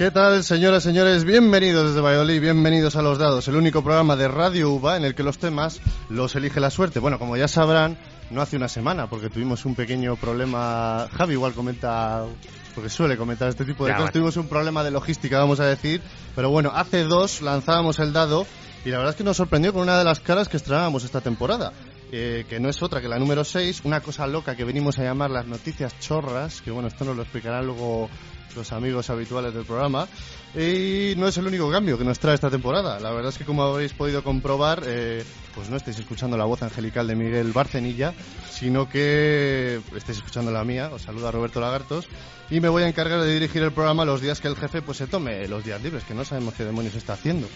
¿Qué tal, señoras y señores? Bienvenidos desde Valladolid, bienvenidos a Los Dados, el único programa de Radio UBA en el que los temas los elige la suerte. Bueno, como ya sabrán, no hace una semana, porque tuvimos un pequeño problema. Javi igual comenta, porque suele comentar este tipo de Ya, cosas. Tuvimos un problema de logística, vamos a decir. Pero bueno, hace dos lanzábamos el dado y la verdad es que nos sorprendió con una de las caras que estrenábamos esta temporada. eh, que no es otra que la número 6, una cosa loca que venimos a llamar las noticias chorras, que bueno, esto nos lo explicarán luego los amigos habituales del programa. Y no es el único cambio que nos trae esta temporada. La verdad es que como habréis podido comprobar, eh, pues no estáis escuchando la voz angelical de Miguel Barcenilla, sino que estáis escuchando la mía. Os saluda Roberto Lagartos. Y me voy a encargar de dirigir el programa los días que el jefe pues se tome los días libres, que no sabemos qué demonios está haciendo.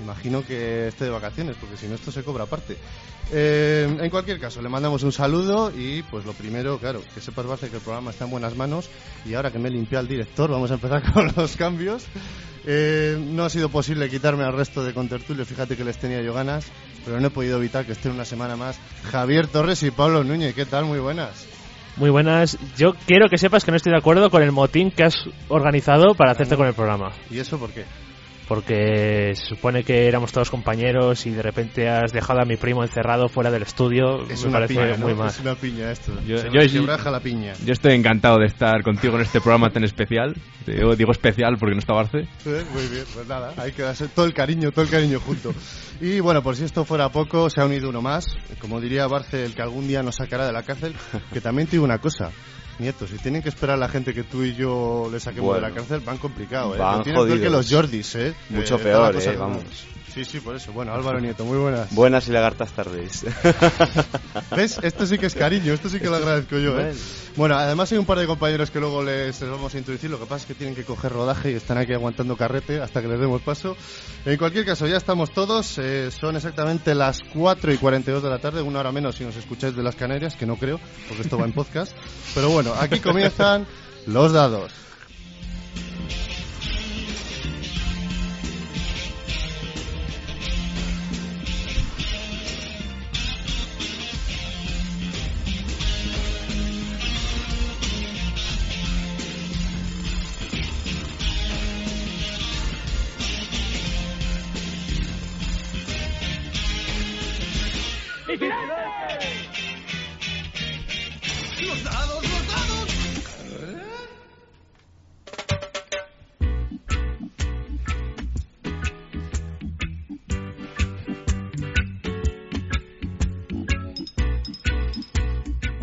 Imagino que esté de vacaciones, porque si no esto se cobra aparte. Eh, en cualquier caso, le mandamos un saludo y pues lo primero, claro, que sepas Barce que el programa está en buenas manos y ahora que me he limpiado al vamos a empezar con los cambios. Eh, no ha sido posible quitarme al resto de contertulios, fíjate que les tenía yo ganas, pero no he podido evitar que estén una semana más Javier Torres y Pablo Núñez. ¿Qué tal? Muy buenas. Muy buenas. Yo quiero que sepas que no estoy de acuerdo con el motín que has organizado para hacerte con el programa. ¿Y eso por qué? Porque se supone que éramos todos compañeros y de repente has dejado a mi primo encerrado fuera del estudio. Es Me una parece piña, ¿no? muy mal. Es una piña esto. Yo- se yo- me quebraja la piña. Yo estoy encantado de estar contigo en este programa tan especial. Digo, digo especial porque no está Barce. Eh, Muy bien, pues nada, hay que darse todo el cariño, todo el cariño junto. Y bueno, por si esto fuera poco, se ha unido uno más. Como diría Barce, el que algún día nos sacará de la cárcel. Que también te digo una cosa. Nieto, si tienen que esperar a la gente que tú y yo le saquemos de la Bueno. cárcel, van complicado, ¿eh? Van Lo tienen peor que los Jordis, ¿eh? Mucho Eh, peor, la cosa eh, como- vamos. Sí, sí, por eso. Bueno, Álvaro Nieto, muy buenas. Buenas y lagartas tardes. ¿Ves? Esto sí que es cariño, esto sí que lo agradezco yo, ¿eh? Bueno. Bueno, además hay un par de compañeros que luego les, les vamos a introducir, lo que pasa es que tienen que coger rodaje y están aquí aguantando carrete hasta que les demos paso. En cualquier caso, ya estamos todos, eh, son exactamente las 4 y 42 de la tarde, una hora menos si nos escucháis de las Canarias, que no creo, porque esto va en podcast. Pero bueno, aquí comienzan los dados. ¡Vigilante!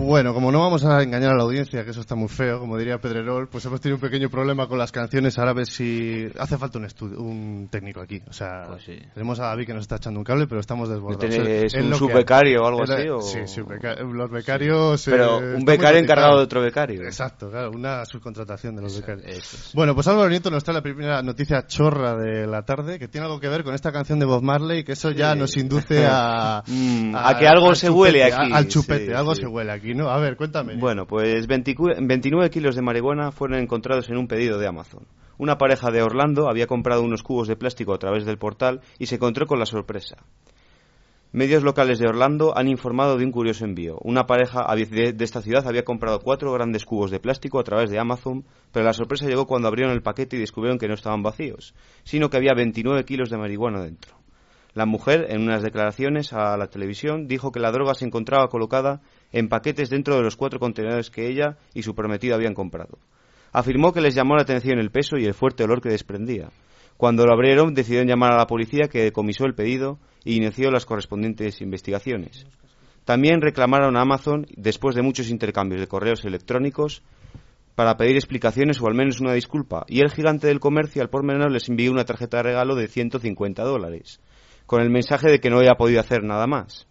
Bueno, como no vamos a engañar a la audiencia, que eso está muy feo, como diría Pedrerol, pues hemos tenido un pequeño problema con las canciones. Ahora a ver si hace falta un estudio, un técnico aquí. O sea, Pues sí. tenemos a David que nos está echando un cable, pero estamos desbordados. ¿Tenéis Es un subbecario o algo así? O... Sí, subbeca- los becarios. eh, Pero están un becario encargado de otro becario. Exacto, claro, una subcontratación de los becarios. Eso es. Bueno, pues Álvaro Nieto nos trae la primera noticia chorra de la tarde, que tiene algo que ver con esta canción de Bob Marley, que eso ya nos induce a... Mm, a que algo al se huele aquí, a- al chupete, sí, algo sí. se huele aquí, A ver, cuéntame. Bueno, pues 20 29 kilos de marihuana fueron encontrados en un pedido de Amazon. Una pareja de Orlando había comprado unos cubos de plástico a través del portal y se encontró con la sorpresa. Medios locales de Orlando han informado de un curioso envío. Una pareja de esta ciudad había comprado cuatro grandes cubos de plástico a través de Amazon, pero la sorpresa llegó cuando abrieron el paquete y descubrieron que no estaban vacíos, sino que había 29 kilos de marihuana dentro. La mujer, en unas declaraciones a la televisión, dijo que la droga se encontraba colocada en paquetes dentro de los cuatro contenedores que ella y su prometido habían comprado. Afirmó que les llamó la atención el peso y el fuerte olor que desprendía. Cuando lo abrieron, decidieron llamar a la policía que decomisó el pedido e inició las correspondientes investigaciones. También reclamaron a Amazon, después de muchos intercambios de correos electrónicos, para pedir explicaciones o al menos una disculpa, y el gigante del comercio al por menor les envió una tarjeta de regalo de 150 dólares, con el mensaje de que no había podido hacer nada más.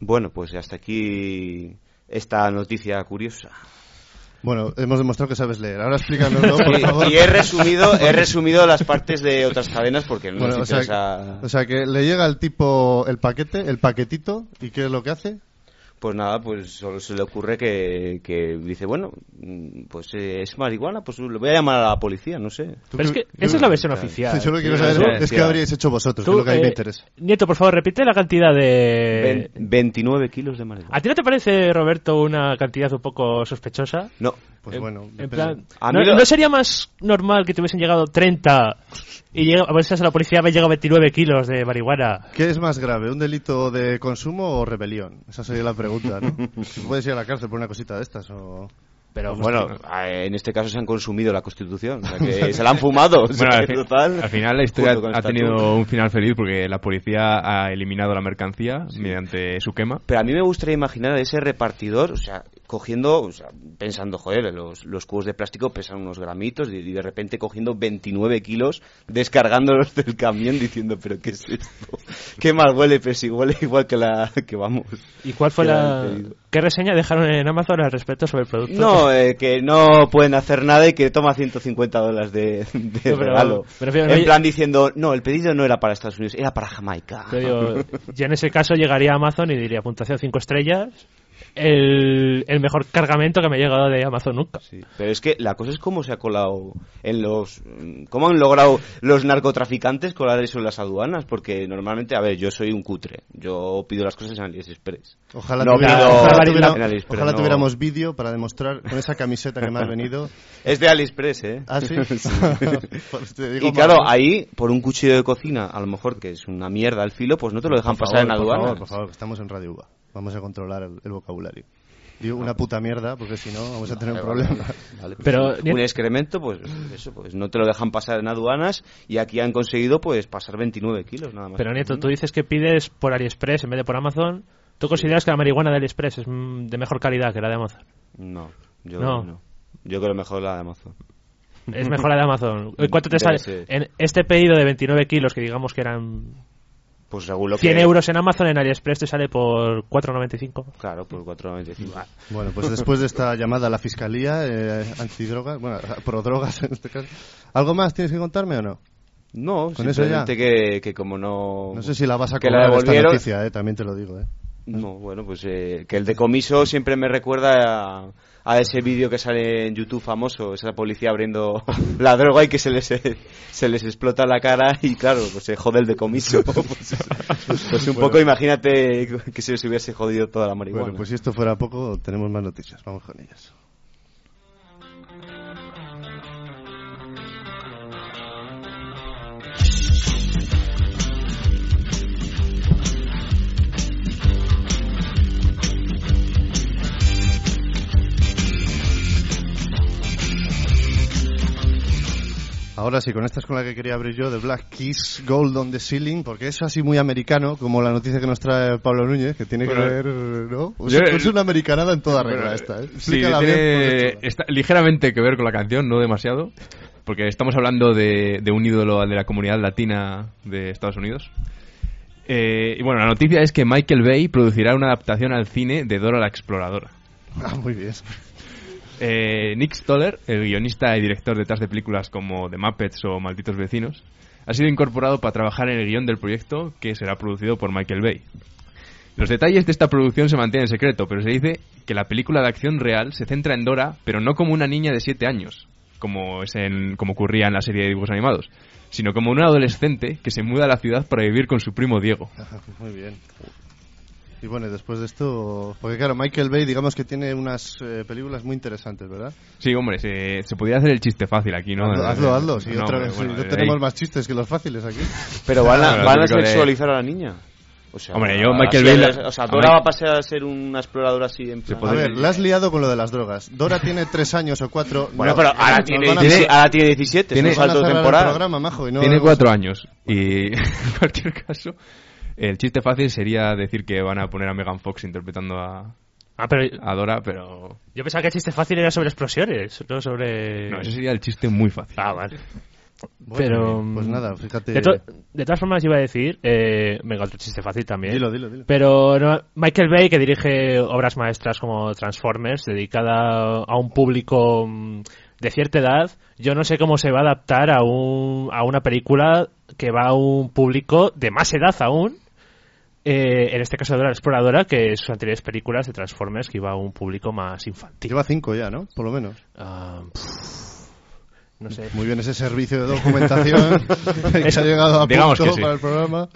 Bueno, pues hasta aquí esta noticia curiosa. Bueno, hemos demostrado que sabes leer. Ahora explícanoslo, por Y, favor. y he resumido he resumido las partes de otras cadenas porque no Bueno, nos o sea, o sea, que le llega al tipo el paquete, el paquetito, ¿y qué es lo que hace? Pues nada, pues solo se le ocurre que, que dice, bueno, pues eh, es marihuana, pues le voy a llamar a la policía, no sé. Pero es que esa es la versión oficial. Yo lo que quiero Sí, saber sí, es qué habríais hecho vosotros, que Tú, es lo que a mí me eh, interesa. Nieto, por favor, repite la cantidad de... Ven- 29 kilos de marihuana. ¿A ti no te parece, Roberto, una cantidad un poco sospechosa? No, Pues en- bueno, en depende. plan, A ¿no, mí lo- no sería más normal que te hubiesen llegado 30 y llega, a veces a la policía me llegado 29 kilos de marihuana? ¿Qué es más grave, un delito de consumo o rebelión? Esa sería la pregunta, ¿no? Si puedes ir a la cárcel por una cosita de estas o... Pero bueno, eh, en este caso se han consumido la Constitución, o sea que se la han fumado. o sea Bueno, al, que fi- total, al final la historia ha tenido un final feliz porque la policía ha eliminado la mercancía mediante su quema. Pero a mí me gustaría imaginar a ese repartidor, o sea, cogiendo, o sea, pensando, joder, los, los cubos de plástico pesan unos gramitos y, de repente cogiendo 29 kilos, descargándolos del camión diciendo, pero ¿qué es esto? ¿Qué mal huele? Pero si huele igual que la que vamos. ¿Y cuál fue la... ¿Qué reseña dejaron en Amazon al respecto sobre el producto? No, eh, que no pueden hacer nada y que toma 150 dólares de, de No, regalo. en plan diciendo, no, el pedido no era para Estados Unidos, era para Jamaica. Pero yo en ese caso llegaría a Amazon y diría puntuación 5 estrellas, el, el mejor cargamento que me ha llegado de Amazon nunca. Sí, pero es que la cosa es cómo se ha colado en los... ¿Cómo han logrado los narcotraficantes colar eso en las aduanas? Porque normalmente, a ver, yo soy un cutre. Yo pido las cosas en AliExpress. Ojalá, No tuviera- pido- ojalá, en AliExpress, ojalá no. tuviéramos vídeo para demostrar con esa camiseta que me has venido. Es de AliExpress, ¿eh? ¿Ah, sí? Pues te digo Y mal, claro, ahí, por un cuchillo de cocina, a lo mejor que es una mierda al filo, pues no te lo dejan Por pasar en favor, por aduanas. favor, por favor, que estamos en Radio UBA. Vamos a controlar el, el vocabulario. Digo una puta mierda, porque si no vamos a tener un Vale, problema. vale, vale, pues Pero, un excremento, pues eso, pues no te lo dejan pasar en aduanas y aquí han conseguido pues pasar 29 kilos nada más. Pero Nieto, tú dices que pides por AliExpress en vez de por Amazon. ¿Tú consideras que la marihuana de AliExpress es mm, de mejor calidad que la de Amazon? No, yo No. no. Yo creo mejor la de Amazon. Es mejor la de Amazon. ¿Cuánto te sale? En este pedido de 29 kilos, que digamos que eran Pues según lo 100 que... euros en Amazon, en AliExpress te sale por 4,95. Claro, por 4,95. Bueno, pues después de esta llamada a la fiscalía eh, antidrogas, bueno, pro drogas en este caso, ¿algo más tienes que contarme o no? No, ¿Con eso ya? simplemente que, que como no... No sé si la vas a que la cobrar esta noticia, eh, también te lo digo. Eh. No, bueno, pues eh, que el decomiso siempre me recuerda a, a ese vídeo que sale en YouTube famoso, esa policía abriendo la droga y que se les, se les explota la cara y claro, pues se jode el decomiso. Pues, pues un poco imagínate que se les hubiese jodido toda la marihuana. Bueno, pues si esto fuera poco, tenemos más noticias. Vamos con ellas. Ahora sí, con esta es con la que quería abrir yo, de Black Kiss Gold on the Ceiling, porque es así muy americano, como la noticia que nos trae Pablo Núñez, que tiene Bueno, que ver, ¿no? Es, yo- es una americanada en toda regla Bueno, esta, ¿eh? Sí, tiene- bien, está ligeramente que ver con la canción, no demasiado, porque estamos hablando de, de un ídolo de la comunidad latina de Estados Unidos. Eh, y bueno, la noticia es que Michael Bay producirá una adaptación al cine de Dora la Exploradora. Ah, muy bien. Eh, Nick Stoller, el guionista y director detrás de películas como The Muppets o Malditos Vecinos, ha sido incorporado para trabajar en el guion del proyecto que será producido por Michael Bay. Los detalles de esta producción se mantienen en secreto, pero se dice que la película de acción real se centra en Dora, pero no como una niña de 7 años, como, es en, como ocurría en la serie de dibujos animados, sino como una adolescente que se muda a la ciudad para vivir con su primo Diego. Muy bien. Y bueno, después de esto, porque claro, Michael Bay, digamos que tiene unas eh, películas muy interesantes, ¿verdad? Sí, hombre, se, se podría hacer el chiste fácil aquí, ¿no? hazlo, hazlo, hazlo. Si No, otra hombre, vez, bueno, si no tenemos ahí- más chistes que los fáciles aquí. Pero van a, van a sexualizar a la niña. O sea, Hombre, yo, Michael Bay la- O sea, Dora va a pasar a ser una exploradora así en plan... A ver, la has liado con lo de las drogas. Dora tiene tres años o cuatro. Bueno, No, pero ahora tiene, a- tiene- ahora tiene 17, tiene- es un salto temporal. programa, majo, y no Tiene hemos- cuatro años y en cualquier caso el chiste fácil sería decir que van a poner a Megan Fox interpretando a, Ah, pero a Dora, pero yo pensaba que el chiste fácil era sobre explosiones, no sobre... no, ese sería el chiste muy fácil. Ah, vale. Bueno, pero... Pues nada, fíjate. De, to- de todas formas iba a decir, eh, venga, otro chiste fácil también. Dilo, dilo, dilo. Pero no, Michael Bay, que dirige obras maestras como Transformers, dedicada a un público mm, de cierta edad, yo no sé cómo se va a adaptar a, un, a una película que va a un público de más edad aún, Eh, en este caso de la exploradora, que sus anteriores películas de Transformers, que iba a un público más infantil. Lleva cinco ya, ¿no? Por lo menos. Ah, no sé. Muy bien ese servicio de documentación que Eso- ha llegado a punto que sí. para el programa.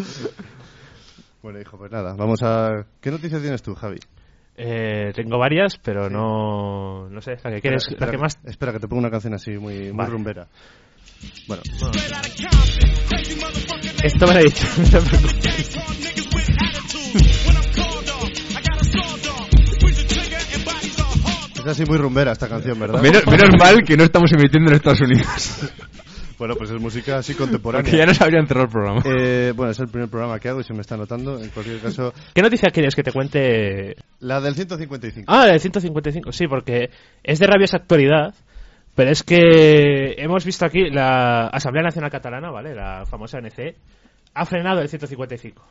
Bueno, hijo, pues nada, vamos a... ¿Qué noticias tienes tú, Javi? Eh, tengo varias, pero no, no sé, la que quieres, Espera, la que más... Espera, que te pongo una canción así, muy, muy Vale. rumbera. Bueno, Esto me lo he dicho. es así muy rumbera esta canción, ¿verdad? Menos, menos mal que no estamos emitiendo en Estados Unidos. Bueno, pues es música así Porque ya contemporánea. nos habrían cerrado el programa. Eh, bueno, es el primer programa que hago y se me está notando. En cualquier caso, ¿Qué noticia quieres que te cuente? la del 155. Ah, el 155, sí, porque es de rabiosa actualidad, pero es que hemos visto aquí la Asamblea Nacional Catalana, ¿vale? La famosa ANC, ha frenado el 155.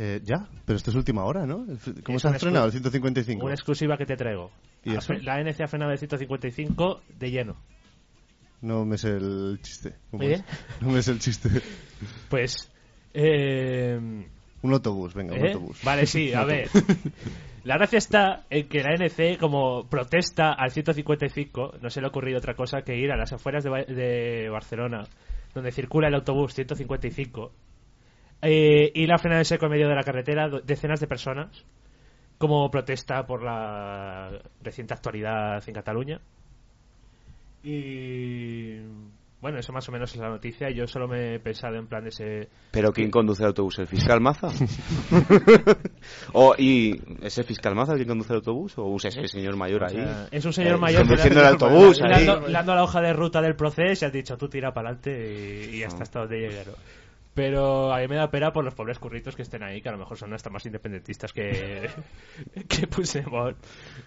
Eh, ya, pero esto es última hora, ¿no? ¿Cómo Es se ha frenado el excu- 155? Una exclusiva que te traigo. ¿Y eso? La ANC ha frenado el 155 de lleno. No me sé el chiste. ¿Cómo es? No me sé el chiste. Pues... Eh, Un autobús, venga, un ¿eh? autobús. Vale, sí, a ver. La gracia está en que la ANC, como protesta al 155, no se le ha ocurrido otra cosa que ir a las afueras de, Ba- de Barcelona, donde circula el autobús 155, eh, y la frena en seco en medio de la carretera decenas de personas, como protesta por la reciente actualidad en Cataluña. Y. Bueno, eso más o menos es la noticia. Yo solo me he pensado en plan de ese. ¿Pero quién conduce el autobús? ¿El fiscal Maza? o, ¿Y ese fiscal Maza el que conduce el autobús? ¿O es ese señor mayor O ahí? sea, es un señor Eh, mayor que conduciendo el autobús le dando- la hoja de ruta del proceso y has dicho tú tira para adelante y, y hasta Ah. hasta donde llegue. Pero a mí me da pena por los pobres curritos que estén ahí, que a lo mejor son hasta más independentistas que, que Puigdemont.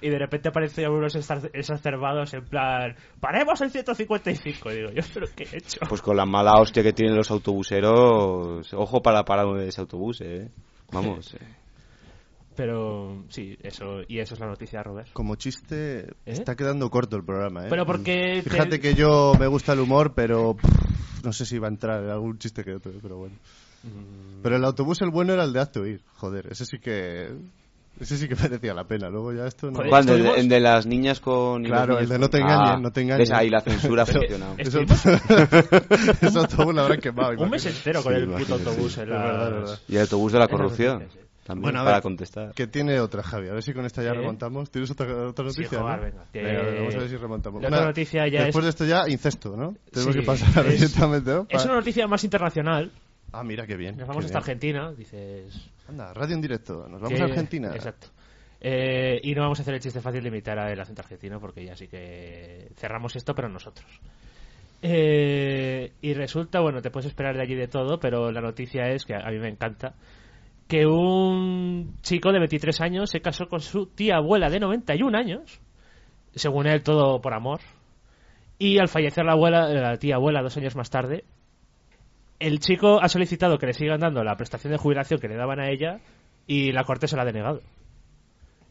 Y de repente aparecen unos exacerbados en plan, paremos el 155. Y digo, yo, pero ¿qué he hecho? Pues con la mala hostia que tienen los autobuseros, ojo para parar ese autobús, eh. Vamos. eh. Pero sí, eso, y eso es la noticia, Robert. Como chiste, ¿Eh? está quedando corto el programa, ¿eh? Pero porque... te- Fíjate que yo me gusta el humor, pero pff, no sé si va a entrar algún chiste que otro, pero bueno. Mm. Pero el autobús el bueno era el de Hazte Oír, joder, ese sí que... Ese sí que merecía la pena, luego ya esto no... ¿Cuándo? ¿El de, de las niñas con... Claro, niños el de no te engañes, Ah, no te engañes. ves, ahí la censura ha funcionado. Eso, ese autobús lo habrán quemado. Un mes entero con Sí, el puto autobús sí. en verdad, verdad. Y el autobús de la corrupción. sí. También Bueno, a para ver, contestar. Que tiene otra, Javi. A ver si con esta ya ¿Eh? remontamos. ¿Tienes otra, otra Sí, noticia? joder, no? venga, que- Venga, vamos a ver si remontamos. La otra noticia ya Después es- de esto ya, incesto, ¿no? Tenemos Sí, que pasar es- directamente, ¿no? Es una noticia más internacional. Ah, mira, qué bien. Nos vamos hasta bien. Argentina, dices... Anda, radio en directo. Nos vamos que- a Argentina. Exacto. Eh, y no vamos a hacer el chiste fácil de imitar el acento argentino porque ya sí que cerramos esto, pero nosotros. Eh, y resulta, bueno, te puedes esperar de allí de todo, pero la noticia es que a mí me encanta que un chico de 23 años se casó con su tía abuela de 91 años, según él todo por amor, y al fallecer la abuela, la tía abuela dos años más tarde, el chico ha solicitado que le sigan dando la prestación de jubilación que le daban a ella y la corte se la ha denegado.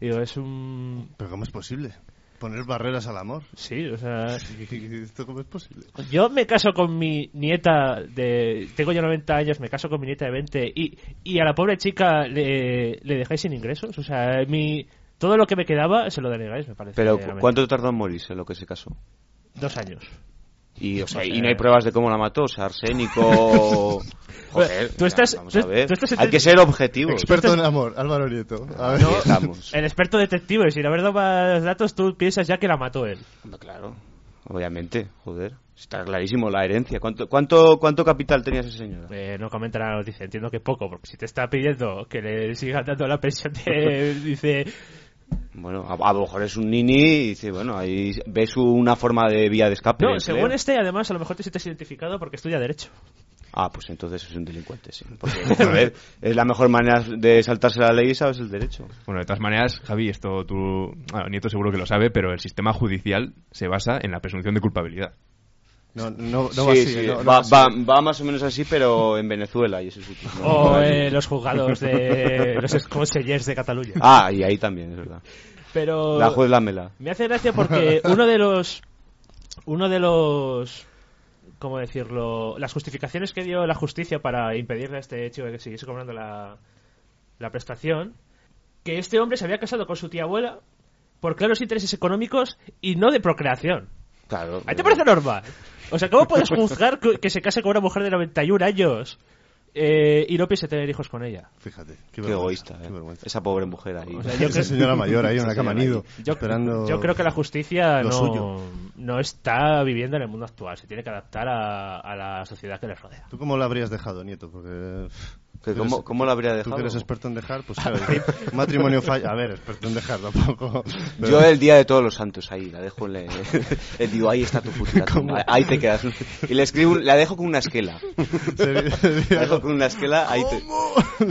Digo, es un... Pero ¿cómo es posible? Poner barreras al amor. Sí, o sea... ¿Esto cómo es posible? Yo me caso con mi nieta de... Tengo ya 90 años, me caso con mi nieta de 20 y, y a la pobre chica le, le dejáis sin ingresos. O sea, mi... Todo lo que me quedaba se lo denegáis, me parece. Pero, realmente. ¿cuánto tardó en morirse lo que se casó? Dos años. Y, o sea, y no hay pruebas de cómo la mató, o sea, arsénico... Joder, Tú estás- vamos a ver. tú estás Hay que ser objetivos. Experto en amor, Álvaro Nieto. A ver. Estamos. El experto detective, sin haber dado más datos, tú piensas ya que la mató él. Claro, obviamente, joder. Está clarísimo la herencia. ¿Cuánto, cuánto, cuánto capital tenía esa señora? Eh, no comenta la noticia, entiendo que poco, porque si te está pidiendo que le sigan dando la pensión, te dice... Bueno, a, a lo mejor es un nini y dice, bueno, ahí ves una forma de vía de escape. No, creo. según este, además, a lo mejor te sientes identificado porque estudia Derecho. Ah, pues entonces es un delincuente, sí. Porque, a ver, es la mejor manera de saltarse la ley y sabes el derecho. Bueno, de todas maneras, Javi, esto tú, bueno, Nieto seguro que lo sabe, pero el sistema judicial se basa en la presunción de culpabilidad. No, no, no sí, va así. sí, no- no va, así. va- va más o menos así, pero en Venezuela y eso sí. O allí. eh, los juzgados de los consellers de Cataluña. Ah, y ahí también, es verdad. Pero La juez Lamela. me hace gracia porque uno de los uno de los cómo decirlo las justificaciones que dio la justicia para impedirle a este chico que siguiese cobrando la la prestación, que este hombre se había casado con su tía abuela por claros intereses económicos y no de procreación. Claro. ¿A ti te parece normal? O sea, ¿cómo puedes juzgar que se case con una mujer de 91 años eh, y no piense tener hijos con ella? Fíjate. Qué, Qué egoísta, qué eh. vergüenza. Esa pobre mujer ahí. O sea, yo Esa señora mayor ahí en una Esa cama nido, Yo, esperando... yo creo que la justicia no, suyo. no está viviendo en el mundo actual. Se tiene que adaptar a, a la sociedad que les rodea. ¿Tú cómo lo habrías dejado, Nieto? Porque... Que tú ¿Cómo, eres- ¿Cómo la habría Tú dejado? que eres experto en dejar, pues claro, matrimonio falla. A ver, experto en dejar tampoco. pero- Yo el día de todos los santos ahí, la dejo en le, le digo, ahí está tu tumba, ahí te quedas. Y le escribo, la dejo con una esquela. La dejo con una esquela, ahí te...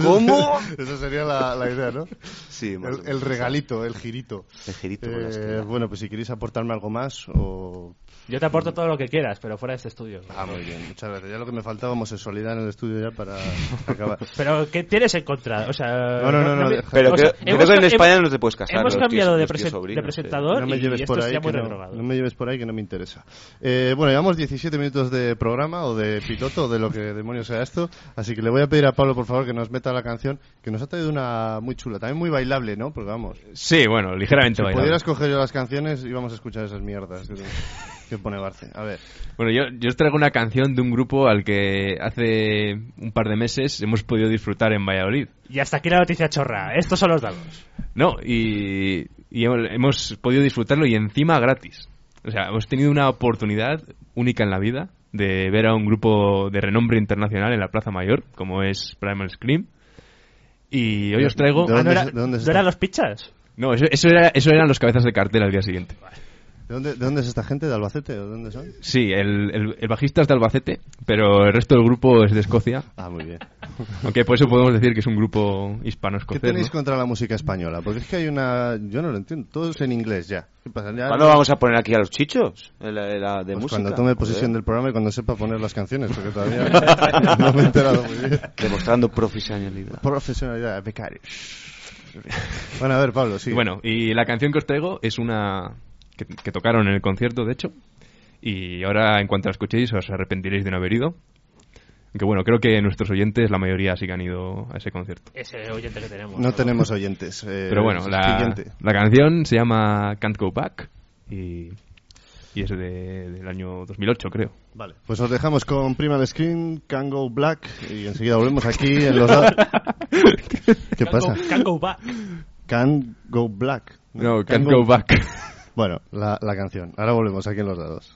¿Cómo? Esa sería la, la idea, ¿no? Sí, El, el regalito, el girito. El girito Eh, bueno, pues si queréis aportarme algo más o... Yo te aporto todo lo que quieras, pero fuera de este estudio. Ah, muy bien, muchas gracias. Ya lo que me faltaba homosexualidad en el estudio ya para acabar. Pero ¿qué tienes en contra? O sea, No, no, no, no, deja- Pero o creo, sea, creo hemos- que en hemos- España no te puedes casar. Hemos cambiado tíos- de, presen- sobrinos, de eh. presentador No me y lleves esto por se ahí, ha muy que no, no me lleves por ahí que no me interesa. Eh, bueno, llevamos 17 minutos de programa o de piloto, o de lo que demonios sea esto. Así que le voy a pedir a Pablo, por favor, que nos meta la canción, que nos ha traído una muy chula, también muy bailable, ¿no? Porque vamos, Sí, bueno, ligeramente si bailable. pudieras coger yo las canciones y vamos a escuchar esas mierdas que, pone Barce. A ver, Bueno, yo, yo os traigo una canción de un grupo al que hace un par de meses hemos podido disfrutar en Valladolid. Y hasta aquí la noticia chorra. Estos son los dados. No, y, y hemos, hemos podido disfrutarlo y encima gratis. O sea, hemos tenido una oportunidad única en la vida de ver a un grupo de renombre internacional en la Plaza Mayor, como es Primal Scream. Y hoy os traigo... ¿De Ah, dónde ¿no, es- era- de dónde eran los pichas? No, eso, eso, era, eso eran los cabezas de cartel al día siguiente. ¿De dónde, de dónde es esta gente? ¿De Albacete o de dónde son? Sí, el, el, el bajista es de Albacete, pero el resto del grupo es de Escocia. Ah, muy bien. Aunque por eso podemos decir que es un grupo ¿Qué hispano-escocés. tenéis ¿no? contra la música española? Porque es que hay una... Yo no lo entiendo, todo es en inglés ya. ¿Qué pasa? Ya- ¿Cuándo vamos a poner aquí a los chichos? La, la de Pues música. cuando tome posesión del programa y cuando sepa poner las canciones, porque todavía no me he enterado muy bien. Demostrando profesionalidad. Profesionalidad, becario. Bueno, a ver, Pablo, sí. Bueno, y la canción que os traigo es una que, que tocaron en el concierto, de hecho. Y ahora, en cuanto la escuchéis, os arrepentiréis de no haber ido. Aunque bueno, creo que nuestros oyentes, la mayoría sí que han ido a ese concierto. Ese oyente que tenemos. no tenemos oyentes. eh, Pero bueno, la, la canción se llama Can't Go Back y, y es de- del año 2008, creo. Vale, pues os dejamos con Primal Screen, Can Go Black y enseguida volvemos aquí en los... ¿Qué pasa? go- can go back. Can Go Black. No, Can't Go Back. Bueno, la, canción. Ahora volvemos aquí en los dados.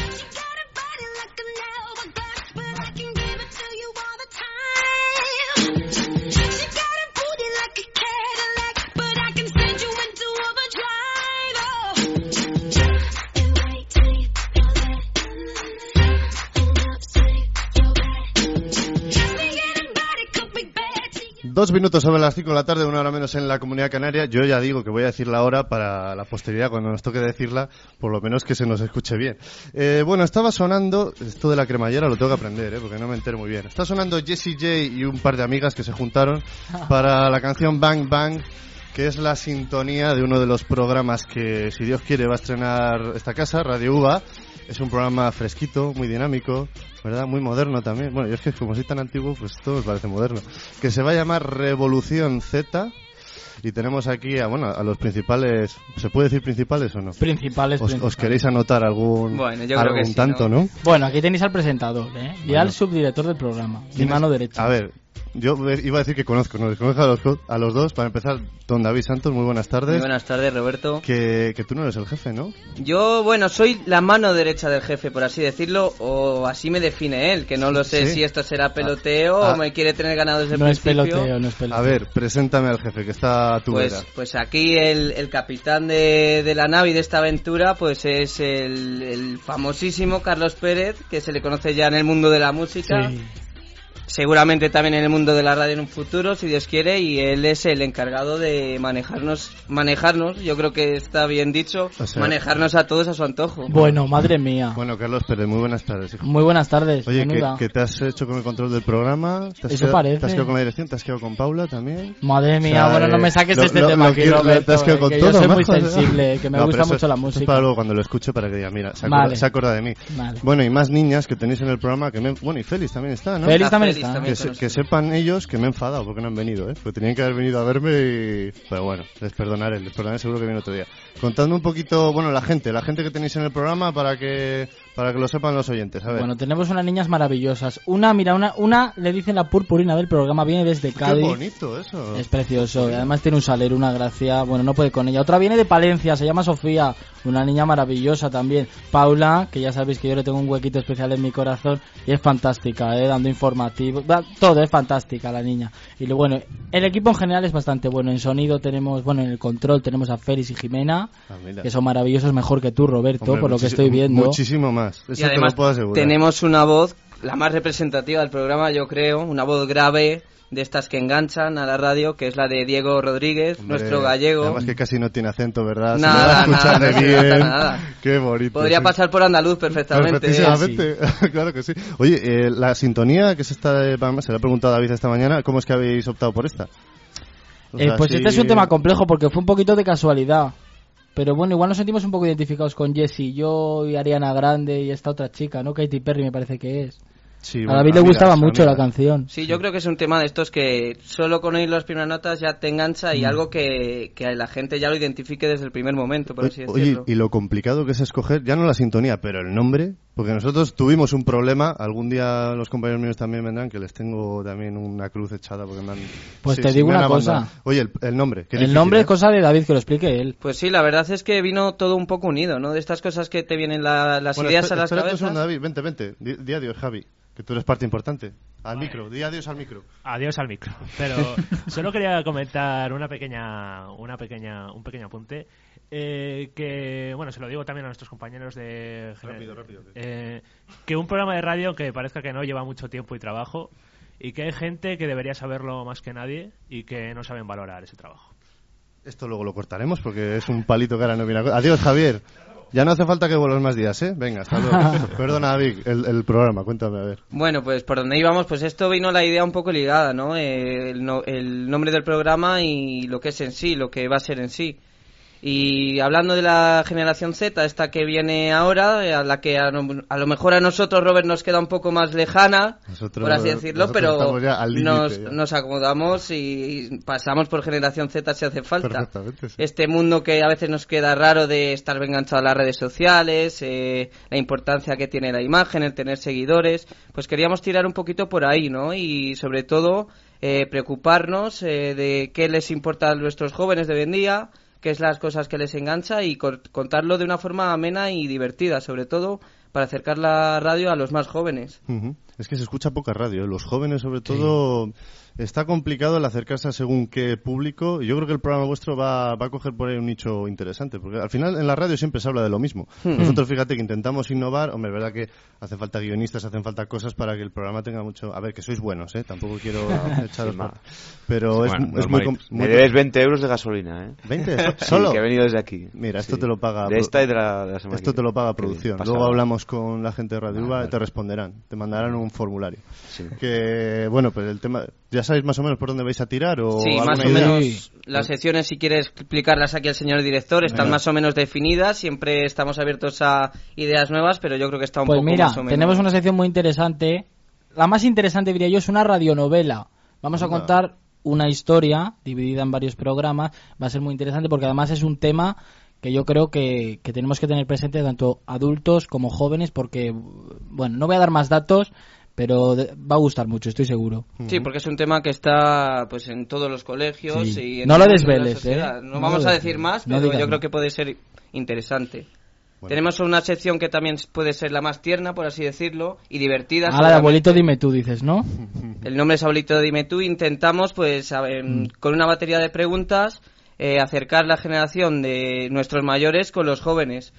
Dos minutos sobre las cinco de la tarde, una hora menos en la comunidad canaria. Yo ya digo que voy a decir la hora para la posteridad, cuando nos toque decirla, por lo menos que se nos escuche bien. Eh, bueno, estaba sonando, esto de la cremallera lo tengo que aprender, ¿eh? porque no me entero muy bien. Está sonando Jessie J y un par de amigas que se juntaron para la canción Bang Bang que es la sintonía de uno de los programas que, si Dios quiere, va a estrenar esta casa, Radio UBA. Es un programa fresquito, muy dinámico, ¿verdad? Muy moderno también. Bueno, yo es que como soy tan antiguo, pues todo me parece moderno. Que se va a llamar Revolución Z. Y tenemos aquí a, bueno, a los principales, ¿se puede decir principales o no? Principales, ¿Os, os queréis anotar algún, Bueno, yo creo algún que sí, tanto, ¿no? ¿no? Bueno, aquí tenéis al presentador, ¿eh? Y Bueno. al subdirector del programa, mi mano derecha. A ver, yo iba a decir que conozco, no les conozco a los, co- a los dos. Para empezar, don David Santos, muy buenas tardes. Muy buenas tardes, Roberto. Que, que tú no eres el jefe, ¿no? Yo, bueno, soy la mano derecha del jefe, por así decirlo, o así me define él, que no lo sé Sí. si esto será peloteo Ah. o me quiere tener ganado desde el no es principio. peloteo, no es peloteo. A ver, preséntame al jefe, que está a tu vera. Pues, pues aquí el, el capitán de, de la nave y de esta aventura, pues es el, el famosísimo Carlos Pérez, que se le conoce ya en el mundo de la música. Sí. Seguramente también en el mundo de la radio en un futuro, si Dios quiere, y él es el encargado de manejarnos, manejarnos, yo creo que está bien dicho, O sea- manejarnos a todos a su antojo. Bueno, madre mía. Bueno, Carlos Pérez, muy buenas tardes. hijo. Muy buenas tardes. Oye, ¿qué, qué te has hecho con el control del programa? ¿Te has Eso quedado, parece. ¿Te has quedado con la dirección? ¿Te has quedado con Paula también? Madre O mía, sea, bueno, no eh, me saques lo- este lo- tema lo aquí, que- Roberto, te has quedado eh, con que todo, yo soy muy majo, ¿eh? sensible, que me No, gusta mucho es- la eso es música. para luego cuando lo escuche para que diga, mira, se acuerda, Vale. se acuerda de mí. Vale. Bueno, y más niñas que tenéis en el programa, que me, bueno, y Félix también está, ¿no? Félix también está. Que, se- sepan ellos que me he enfadado porque no han venido, ¿eh? Porque tenían que haber venido a verme y... Pero bueno, les perdonaré, les perdonaré seguro que viene otro día. Contadme un poquito, bueno, la gente, la gente que tenéis en el programa para que para que lo sepan los oyentes, a ver. Bueno, tenemos unas niñas maravillosas. Una, mira, una, una le dicen la purpurina del programa, viene desde Qué Cádiz. bonito eso. Es precioso, y además tiene un salero, una gracia, bueno, no puede con ella. Otra viene de Palencia, se llama Sofía, una niña maravillosa también. Paula, que ya sabéis que yo le tengo un huequito especial en mi corazón, y es fantástica, ¿eh? dando informativo, todo es fantástica la niña. Y lo bueno, el equipo en general es bastante bueno. En sonido tenemos, bueno, en el control tenemos a Félix y Jimena, Ah, que son maravillosos, mejor que tú, Roberto, Hombre, por lo que estoy viendo. Muchísimo más. Eso y te además lo puedo asegurar. tenemos una voz, la más representativa del programa, yo creo, una voz grave de estas que enganchan a la radio, que es la de Diego Rodríguez, Hombre, nuestro gallego. Además que casi no tiene acento, ¿verdad? Se Nada, nada, se nada. Qué bonito. Podría sí. pasar por andaluz perfectamente. ¿eh? Claro que sí. Oye, eh, la sintonía que se está, se le ha preguntado a David esta mañana, ¿cómo es que habéis optado por esta? O Eh, pues sí- este es un tema complejo porque fue un poquito de casualidad. Pero bueno, igual nos sentimos un poco identificados con Jessie, yo y Ariana Grande y esta otra chica, ¿no? Katy Perry me parece que es. Sí, a bueno, David le amigas, gustaba mucho la canción. Sí, yo creo que es un tema de estos que solo con oír las primeras notas ya te engancha Mm. y algo que, que la gente ya lo identifique desde el primer momento, por así Oye, decirlo. y lo complicado que es escoger, ya no la sintonía, pero el nombre, porque nosotros tuvimos un problema, algún día los compañeros míos también vendrán, que les tengo también una cruz echada porque me han... Pues sí, te digo una abandonado. cosa. Oye, el, el nombre. qué el difícil, nombre ¿eh? es cosa de David, que lo explique él. Pues sí, la verdad es que vino todo un poco unido, ¿no? De estas cosas que te vienen la- las Bueno, ideas espera- a las cabezas. segundo, David, vente, vente. Di, di adiós, Javi, que tú eres parte importante. Al micro, di adiós al micro. Adiós al micro. Pero solo quería comentar una pequeña, una pequeña, un pequeño apunte. Eh, que, bueno, se lo digo también a nuestros compañeros de... Rápido, rápido, que- eh, que un programa de radio que parezca que no lleva mucho tiempo y trabajo y que hay gente que debería saberlo más que nadie y que no saben valorar ese trabajo. Esto luego lo cortaremos porque es un palito que ahora no viene a... Adiós, Javier. Ya no hace falta que vuelvas más días, ¿eh? Venga, hasta luego. Perdona, David, el, el programa, cuéntame, a ver. Bueno, pues por donde íbamos, pues esto vino la idea un poco ligada, ¿no? Eh, el, no- el nombre del programa y lo que es en sí, lo que va a ser en sí. Y hablando de la generación Z, esta que viene ahora, eh, a la que a, no- a lo mejor a nosotros, Robert, nos queda un poco más lejana, Nosotros- por así decirlo, pero límite, nos, nos acomodamos y pasamos por generación Z si hace falta. Sí. Este mundo que a veces nos queda raro de estar enganchado a las redes sociales, eh, la importancia que tiene la imagen, el tener seguidores, pues queríamos tirar un poquito por ahí, ¿no? Y sobre todo eh, preocuparnos eh, de qué les importa a nuestros jóvenes de hoy en día, qué es las cosas que les engancha y contarlo de una forma amena y divertida, sobre todo para acercar la radio a los más jóvenes. Es que se escucha poca radio. ¿eh? Los jóvenes, sobre todo, está complicado el acercarse a según qué público. Yo creo que el programa vuestro va, va a coger por ahí un nicho interesante, porque al final en la radio siempre se habla de lo mismo. Hmm. Nosotros, fíjate que intentamos innovar, hombre, verdad que hace falta guionistas, hacen falta cosas para que el programa tenga mucho... A ver, que sois buenos, ¿eh? Tampoco quiero echaros... por- Pero es, Bueno, es muy... muy Me debes 20 euros de gasolina, ¿eh? 20 Sí, solo. que he venido desde aquí. Mira, esto Sí. te lo paga De esta y de la, de la semana Esto que te lo paga producción. Luego hablamos con la gente de Radio Uva y te responderán. Te mandarán un formulario. Sí. Que, bueno, pues el tema... ¿Ya sabéis más o menos por dónde vais a tirar? O Sí, más o idea? menos Sí. las secciones, si quieres explicarlas aquí al señor director, están más o menos definidas. Siempre estamos abiertos a ideas nuevas, pero yo creo que está un Pues poco mira, más o menos. tenemos una sección muy interesante. La más interesante, diría yo, es una radionovela. Vamos a contar una historia dividida en varios programas. Va a ser muy interesante porque además es un tema que yo creo que, que tenemos que tener presente tanto adultos como jóvenes porque, bueno, no voy a dar más datos, pero de- va a gustar mucho, estoy seguro. Sí, porque es un tema que está pues en todos los colegios Sí. y en No lo de la desveles. ¿eh? No, No vamos a decir más, pero yo creo que puede ser interesante. Bueno. Tenemos una sección que también puede ser la más tierna, por así decirlo, y divertida. Ahora de seguramente. abuelito dime tú, dices, ¿no? El nombre es Abuelito Dime Tú. Intentamos, pues, a ver, Mm. con una batería de preguntas, eh, acercar la generación de nuestros mayores con los jóvenes.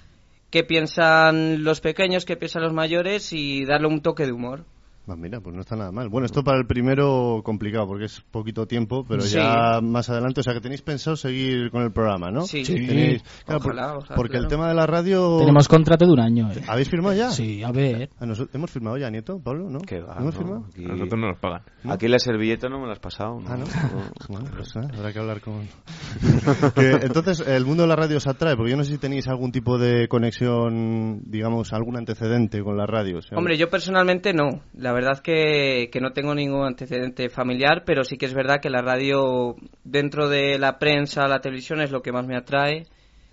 ¿Qué piensan los pequeños, qué piensan los mayores? Y darle un toque de humor. Ah, mira, pues no está nada mal. Bueno, esto para el primero complicado porque es poquito tiempo, pero Sí. ya más adelante, o sea que tenéis pensado seguir con el programa, ¿no? Sí. Sí. Tenéis- claro, por- Ojalá, ojalá, porque el tema de la radio... Tenemos contrato de un año. ¿eh? ¿Habéis firmado ya? Sí, a ver. ¿Hemos firmado ya, Nieto, Pablo? ¿No? Que va, ¿Hemos ¿no? firmado? Aquí, A nosotros no nos pagan. aquí la servilleta no me la has pasado. ¿no? Ah, ¿no? bueno, pues ah, habrá que hablar con... Que, entonces, el mundo de la radio os atrae, porque yo no sé si tenéis algún tipo de conexión, digamos, algún antecedente con la radio. Hombre, yo personalmente no. La verdad que, que no tengo ningún antecedente familiar, pero sí que es verdad que la radio, dentro de la prensa, la televisión, es lo que más me atrae.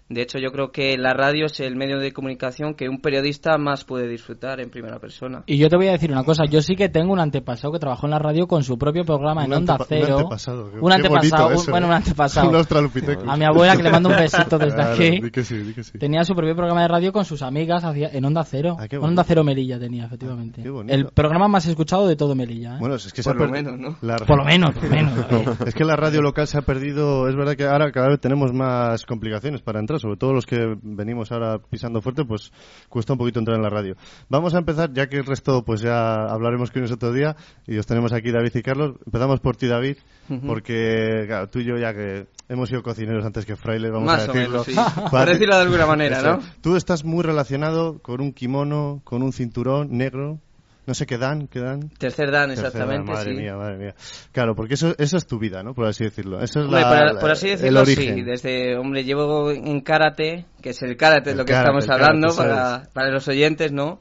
De hecho, yo creo que la radio es el medio de comunicación que un periodista más puede disfrutar en primera persona. Y yo te voy a decir una cosa, yo sí que tengo un antepasado que trabajó en la radio con su propio programa en Un Onda un Cero. antepasado, qué- Un antepasado, un- eso, bueno, un antepasado. Un. A mi abuela que le mando un besito desde Claro, aquí. di que sí, di que sí. Tenía su propio programa de radio con sus amigas hacia, en Onda Cero. Ah, En. Onda Cero Melilla tenía, efectivamente. Qué bonito. El programa más escuchado de todo Melilla. ¿eh? Bueno, es que Por lo menos, ¿no? la- por lo menos, por lo menos. Es que la radio local se ha perdido, es verdad que ahora cada vez tenemos más complicaciones para entrar, sobre todo los que venimos ahora pisando fuerte, pues cuesta un poquito entrar en la radio. Vamos a empezar, ya que el resto pues ya hablaremos con ellos otro día, y os tenemos aquí David y Carlos. Empezamos por ti, David, porque claro, tú y yo ya que hemos sido cocineros antes que frailes, vamos Más a o decirlo. menos, sí. Por decirlo de alguna manera. ¿no? Tú estás muy relacionado con un kimono, con un cinturón negro, no sé qué dan, qué dan. Tercer dan, exactamente, madre sí. mía, madre mía. Claro, porque eso, eso es tu vida, ¿no? Por así decirlo. Eso es Hombre, la- por, la- por así el decirlo, sí. origen. Desde, hombre, llevo en karate, que es el karate, El lo que karate, estamos el karate, hablando para, para los oyentes, ¿no?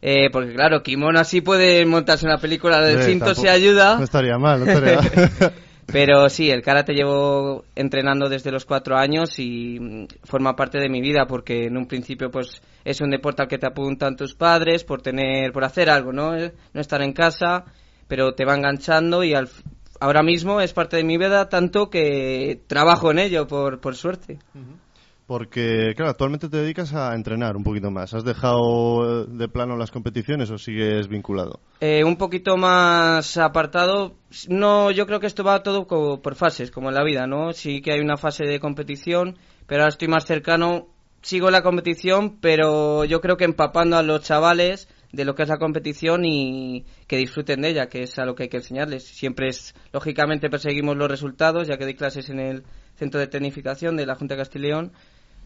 Eh, porque claro, kimono así puede montarse una película del Eh, cinto tampoco- se ayuda. No estaría mal, no estaría mal. Pero sí, el karate llevo entrenando desde los cuatro años y mm, forma parte de mi vida porque en un principio pues es un deporte al que te apuntan tus padres por tener, por hacer algo, ¿no? Eh, No estar en casa, pero te va enganchando y al, ahora mismo es parte de mi vida tanto que trabajo en ello por, por suerte. Porque, claro, actualmente te dedicas a entrenar un poquito más. ¿Has dejado eh, de plano las competiciones o sigues vinculado? Eh, un poquito más apartado, no, yo creo que esto va todo por fases, como en la vida, ¿no? Sí que hay una fase de competición, pero ahora estoy más cercano, sigo la competición, pero yo creo que empapando a los chavales de lo que es la competición y que disfruten de ella, que es a lo que hay que enseñarles. Siempre es, lógicamente perseguimos los resultados, ya que doy clases en el centro de tecnificación de la Junta de Castileón,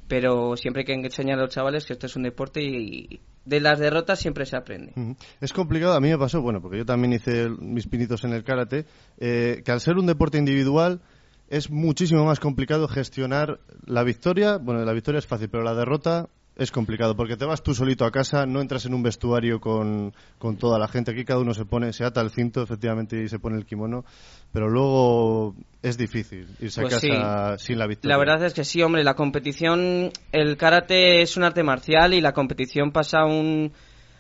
pero siempre hay que enseñar a los chavales que esto es un deporte y de las derrotas siempre se aprende. Es complicado, a mí me pasó, bueno, porque yo también hice mis pinitos en el karate, eh, que al ser un deporte individual es muchísimo más complicado gestionar la victoria. Bueno, la victoria es fácil, pero la derrota es complicado, porque te vas tú solito a casa, no entras en un vestuario con, con toda la gente. Aquí cada uno se pone, se ata el cinto, efectivamente, y se pone el kimono, pero luego es difícil irse Pues a casa sin la victoria. La verdad es que sí, hombre, la competición, el karate es un arte marcial y la competición pasa a un,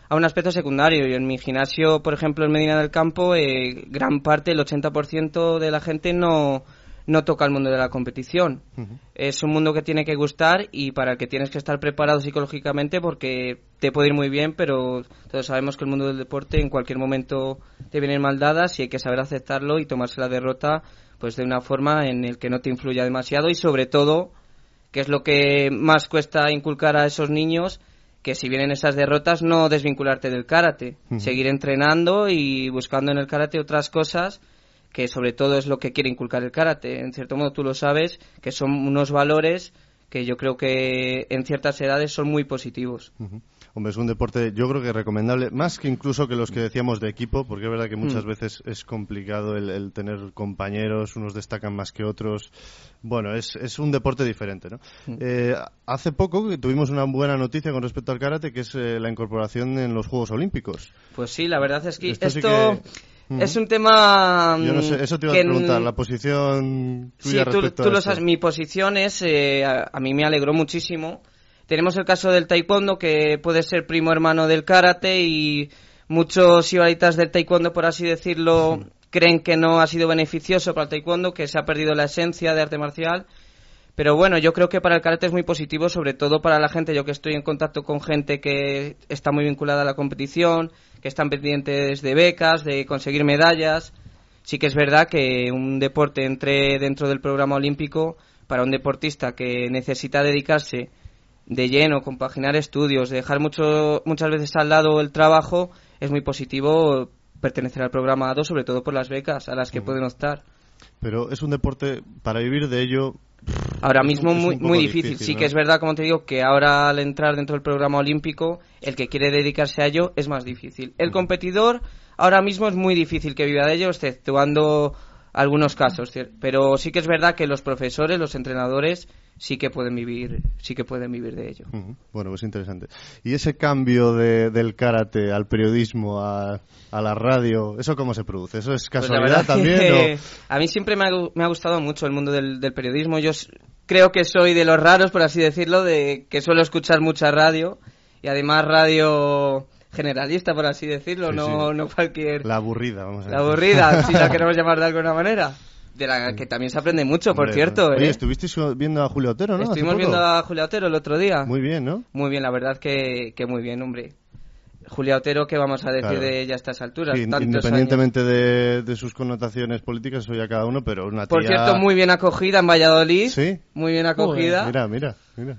a un aspecto secundario. Y en mi gimnasio, por ejemplo, en Medina del Campo, eh, gran parte, el 80% de la gente no, no toca el mundo de la competición. Es un mundo que tiene que gustar y para el que tienes que estar preparado psicológicamente porque te puede ir muy bien, pero todos sabemos que el mundo del deporte en cualquier momento te vienen mal dadas y hay que saber aceptarlo y tomarse la derrota pues de una forma en el que no te influya demasiado y sobre todo, que es lo que más cuesta inculcar a esos niños, que si vienen esas derrotas no desvincularte del karate, seguir entrenando y buscando en el karate otras cosas que sobre todo es lo que quiere inculcar el karate. En cierto modo tú lo sabes, que son unos valores que yo creo que en ciertas edades son muy positivos. Hombre, es un deporte yo creo que recomendable, más que incluso que los que decíamos de equipo, porque es verdad que muchas Mm. veces es complicado el, el tener compañeros, unos destacan más que otros. Bueno, es, es un deporte diferente, ¿no? Mm. Eh, hace poco tuvimos una buena noticia con respecto al karate, que es eh, la incorporación en los Juegos Olímpicos. Pues sí, la verdad es que Esto esto, sí que- es un tema... Yo no sé, mm, eso te iba que a preguntar, la posición Sí, tú, respecto tú a lo sabes. Mi posición es, eh, a, a mí me alegró muchísimo. Tenemos el caso del taekwondo, que puede ser primo hermano del karate, y muchos ibaritas del taekwondo, por así decirlo, creen que no ha sido beneficioso para el taekwondo, que se ha perdido la esencia de arte marcial. Pero bueno, yo creo que para el karate es muy positivo, sobre todo para la gente, yo que estoy en contacto con gente que está muy vinculada a la competición, que están pendientes de becas, de conseguir medallas. Sí que es verdad que un deporte entre dentro del programa olímpico para un deportista que necesita dedicarse de lleno, compaginar estudios, dejar mucho, muchas veces al lado el trabajo, es muy positivo pertenecer al programa ADO, sobre todo por las becas a las que pueden optar. Pero es un deporte, para vivir de ello... Ahora mismo muy, muy difícil. Sí ¿no? que es verdad, como te digo, que ahora al entrar dentro del programa olímpico, el que quiere dedicarse a ello es más difícil. El competidor ahora mismo es muy difícil que viva de ello, exceptuando algunos casos. Pero sí que es verdad que los profesores, los entrenadores, sí que pueden vivir, sí que pueden vivir de ello. Bueno, pues interesante. Y ese cambio de- del karate al periodismo, a, a la radio, ¿eso cómo se produce? ¿Eso es Pues la casualidad también? que o- A mí siempre me ha, me ha gustado mucho el mundo del, del periodismo. Yo creo que soy de los raros, por así decirlo, de que suelo escuchar mucha radio y además radio generalista, por así decirlo, Sí, no, sí. no cualquier... La aburrida, vamos a La decir. aburrida, si la queremos llamar de alguna manera. De la que también se aprende mucho, por Hombre, cierto. Oye, ¿eh? estuvisteis viendo a Julio Otero, ¿no? Estuvimos viendo a Julia Otero el otro día. Muy bien, ¿no? Muy bien, la verdad que, que muy bien, hombre. Julia Otero, ¿qué vamos a decir Claro. de ella a estas alturas? Sí, independientemente de, de sus connotaciones políticas, eso ya cada uno, pero una años. Por tía- cierto, muy bien acogida en Valladolid. Sí. Muy bien acogida. Mira, mira, mira.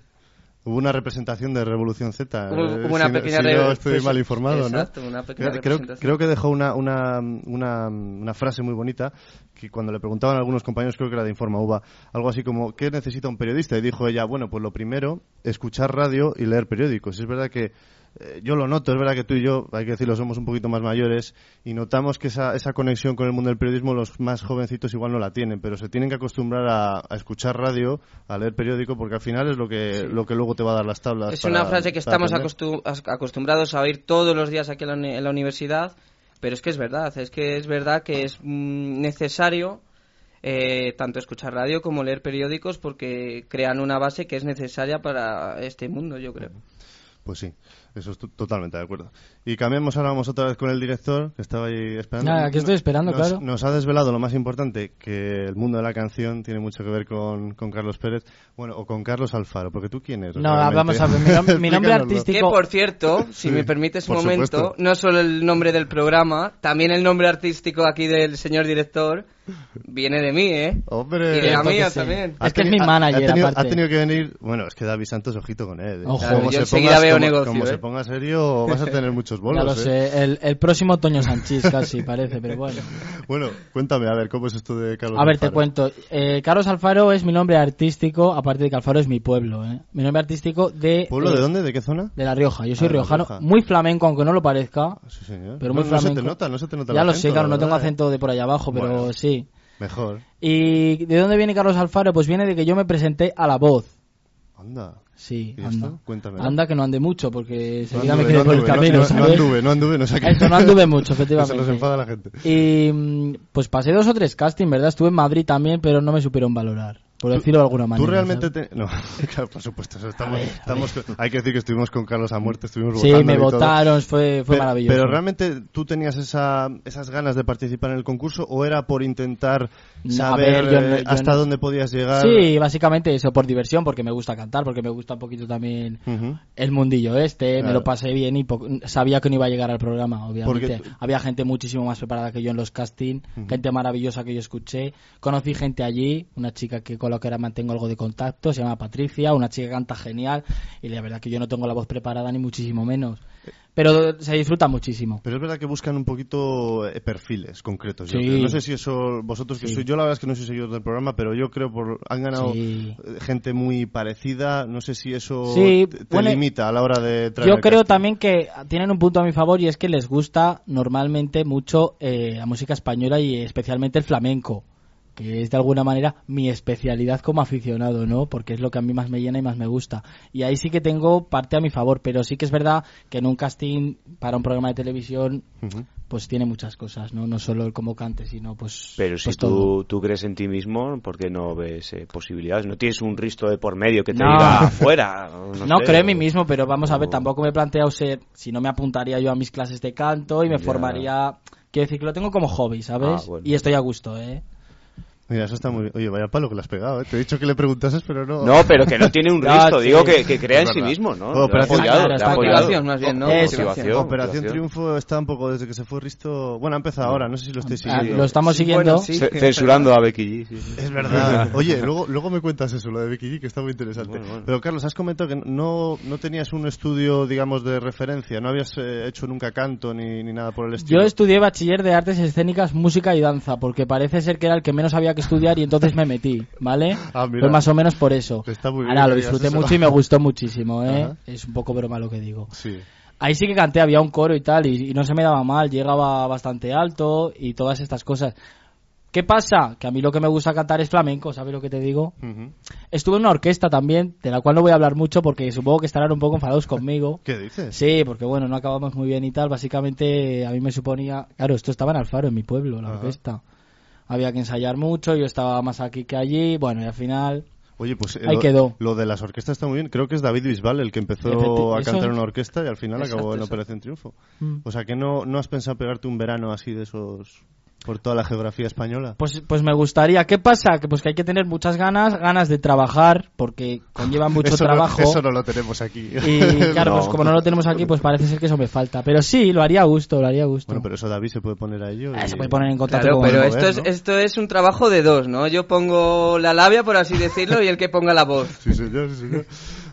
Hubo una representación de Revolución Z. Hubo- eh, una si no- pequeña si no estoy pues, mal informado, exacto, ¿no? una pequeña creo, creo que dejó una, una, una, una frase muy bonita que cuando le preguntaban a algunos compañeros, creo que era de Informa UBA, algo así como, ¿qué necesita un periodista? Y dijo ella, bueno, pues lo primero, escuchar radio y leer periódicos. Es verdad que eh, yo lo noto, es verdad que tú y yo, hay que decirlo, somos un poquito más mayores y notamos que esa, esa conexión con el mundo del periodismo los más jovencitos igual no la tienen, pero se tienen que acostumbrar a, a escuchar radio, a leer periódico, porque al final es lo que, lo que luego te va a dar las tablas. Es para- una frase que estamos aprender. acostu- as- acostumbrados a oír todos los días aquí en la, en la universidad, pero es que es verdad, es que es verdad que es mm, necesario eh, tanto escuchar radio como leer periódicos porque crean una base que es necesaria para este mundo, yo creo. Pues sí, eso es to- totalmente de acuerdo. Y cambiamos ahora, vamos otra vez con el director, que estaba ahí esperando. Nada, aquí estoy esperando, Nos- claro. Nos ha desvelado lo más importante, que el mundo de la canción tiene mucho que ver con, con Carlos Pérez, bueno, o con Carlos Alfaro, porque tú quién eres. No, realmente? vamos a ver, mi nom- mi nombre artístico- Que por cierto, si Sí, me permites un momento, supuesto. no solo el nombre del programa, también el nombre artístico aquí del señor director viene de mí, ¿eh? Hombre, Y de la mía sí. también. Es que es mi manager, ha tenido, aparte. ha tenido que venir, bueno, es que David Santos, ojito con él. ¿eh? Ojo. Claro, Como yo se veo como- negocio, Como ¿eh? se ponga serio, vas a tener muchos bolos. ya lo ¿eh? sé, el, el próximo Toño Sanchís casi parece, pero bueno. Bueno, cuéntame, a ver, ¿cómo es esto de Carlos A ver, te Alfaro? cuento. Eh, Carlos Alfaro es mi nombre artístico, aparte de que Alfaro es mi pueblo. ¿eh? Mi nombre artístico de... ¿Pueblo de dónde? ¿De qué zona? De La Rioja. Yo soy Ah, riojano, Rioja. muy flamenco, aunque no lo parezca. Sí, señor. Pero no, muy no se te flamenco. nota, no se te nota Ya lo sé, claro, la no tengo acento de por allá abajo, pero sí. Mejor. ¿Y de dónde viene Carlos Alfaro? Pues viene de que yo me presenté a La Voz. Anda. Sí, ¿Y anda. Cuéntame. Anda que no ande mucho, porque No enseguida me anduve, quedé no por el anduve, camino, no, no ¿sabes? anduve, no anduve, no sé qué. Eso, no anduve mucho, Que se efectivamente. nos enfada la gente. Y mm, pues pasé dos o tres castings, ¿verdad? Estuve en Madrid también, pero no me supieron valorar. Por decirlo de alguna manera. ¿Tú realmente. No, claro, por supuesto. estamos, ver, Hay que decir que estuvimos con Carlos a muerte, estuvimos Sí, me y todo. votaron, fue, fue Pe- maravilloso. Pero realmente tú tenías esa, esas ganas de participar en el concurso o era por intentar saber ver, yo no- eh, hasta no- dónde podías llegar? Sí, básicamente eso, por diversión, porque me gusta cantar, porque me gusta un poquito también el mundillo este, me lo pasé bien y sabía que no iba a llegar al programa, obviamente. Porque Había gente muchísimo más preparada que yo en los casting, Ujú. gente maravillosa que yo escuché. Conocí gente allí, una chica que con la que ahora mantengo algo de contacto, se llama Patricia, una chica que canta genial y la verdad que yo no tengo la voz preparada ni muchísimo menos. Pero se disfruta muchísimo. Pero es verdad que buscan un poquito eh, perfiles concretos. yo Sí. No sé si eso vosotros que Sí. sois, yo la verdad es que no soy seguidor del programa, pero yo creo por han ganado Sí. eh, gente muy parecida. No sé si eso te, te bueno, limita a la hora de traer Yo creo casting. también que tienen un punto a mi favor y es que les gusta normalmente mucho eh, la música española y especialmente el flamenco, que es de alguna manera mi especialidad como aficionado, ¿no? Porque es lo que a mí más me llena y más me gusta. Y ahí sí que tengo parte a mi favor, pero sí que es verdad que en un casting para un programa de televisión pues tiene muchas cosas, ¿no? No solo el cante, sino pues Pero si pues todo. tú, tú crees en ti mismo, ¿por qué no ves eh, posibilidades? ¿No tienes un risto de por medio que te No. diga fuera? No, No sé, creo en mí mismo, pero vamos a ver, tampoco me he planteado ser, si no me apuntaría yo a mis clases de canto y me Ya. formaría, quiero decir que lo tengo como hobby, ¿sabes? Ah, bueno. Y estoy a gusto, ¿eh? Mira, eso está muy bien. Oye, vaya palo que le has pegado, ¿eh? Te he dicho que le preguntases, pero no. No, pero que no tiene un risto. sí. Digo que, que crea en sí mismo, ¿no? Ha operación- apoyado, Claro, ha. Motivación, más bien, ¿no? Operación motivación. Triunfo está un poco desde que se fue Risto. Bueno, ha empezado ahora, no sé si lo estáis Ah, siguiendo. lo estamos Sí, siguiendo. bueno, sí. Ce- Censurando a Becky G. sí, sí. Es verdad. Oye, luego, luego me cuentas eso, lo de Vicky G, que está muy interesante. Bueno, bueno. Pero Carlos, has comentado que no, no tenías un estudio, digamos, de referencia, no habías eh, hecho nunca canto ni, ni nada por el estilo. Yo estudié bachiller de artes escénicas, música y danza, porque parece ser que era el que menos había que estudiar y entonces me metí, ¿vale? Ah, mira. Pues más o menos por eso. Está muy bien Ahora lo disfruté eso. mucho y me gustó muchísimo, ¿eh? Ajá. Es un poco broma lo que digo. Sí. Ahí sí que canté, había un coro y tal, y, y no se me daba mal, llegaba bastante alto y todas estas cosas. ¿Qué pasa? Que a mí lo que me gusta cantar es flamenco, ¿sabes lo que te digo? Ujú. Estuve en una orquesta también, de la cual no voy a hablar mucho porque supongo que estarán un poco enfadados conmigo. ¿Qué dices? Sí, porque bueno, no acabamos muy bien y tal. Básicamente a mí me suponía... Claro, esto estaba en Alfaro, en mi pueblo, la Ajá. orquesta. Había que ensayar mucho, yo estaba más aquí que allí, bueno, y al final... Oye, pues Ahí lo, quedó. lo de las orquestas está muy bien. Creo que es David Bisbal el que empezó Efecti- a cantar en una orquesta y al final Exacto, acabó en. Operación Triunfo. mm. O sea, que no, no has pensado pegarte un verano así de esos por toda la geografía española. Pues, pues me gustaría. ¿Qué pasa? Que pues que hay que tener muchas ganas, ganas de trabajar, porque conlleva mucho eso, trabajo. No, eso no lo tenemos aquí. Y claro, No. pues como no lo tenemos aquí, pues parece ser que eso me falta. Pero sí, lo haría a gusto, lo haría a gusto. Bueno, pero eso David se puede poner a ello. Ah, y- se puede poner en contacto Claro, con pero mover, esto es, ¿no? esto es un trabajo de dos, ¿no? Yo pongo la labia, por así decirlo, y el que ponga la voz. Sí, señor, sí, señor.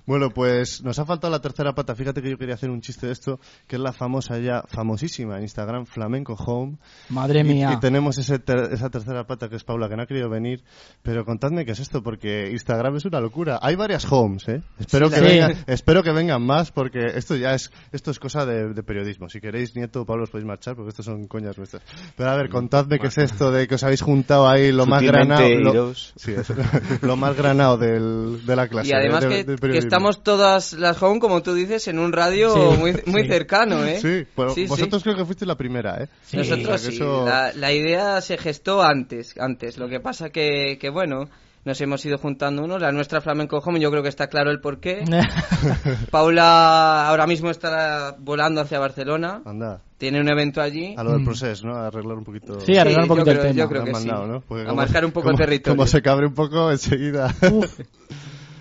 Bueno, pues nos ha faltado la tercera pata. Fíjate que yo quería hacer un chiste de esto, que es la famosa ya, famosísima en Instagram, Flamenco Home. Madre Y- mía. Y, tenemos ese ter- esa tercera pata que es Paula, que no ha querido venir. Pero contadme qué es esto, porque Instagram es una locura. Hay varias homes, ¿eh? Espero, Sí, que, vengan, espero que vengan más, porque esto ya es esto es cosa de, de periodismo. Si queréis, Nieto o Pablo, os podéis marchar, porque estos son coñas nuestras. Pero a ver, contadme qué es esto de que os habéis juntado ahí lo más granado. Lo, sí, más granado del, de la clase. Y además de- que, de- de que periodismo. Estamos todas las home, como tú dices, en un radio Sí, muy, muy sí. cercano, ¿eh? Sí, pero Sí, sí. vosotros creo que fuisteis la primera, ¿eh? Nosotros O sea, sí. eso- La, la idea se gestó antes, antes. Lo que pasa que, que bueno, nos hemos ido juntando uno. La nuestra Flamenco Home, yo creo que está claro el porqué. Paula ahora mismo está volando hacia Barcelona. Anda, Tiene un evento allí. a lo del proceso, ¿no? A arreglar un poquito... Mm. Sí, arreglar un yo poquito el creo- tema. yo creo que han sí. mandado, ¿no? A marcar un poco como- territorio. Como se cabre un poco enseguida.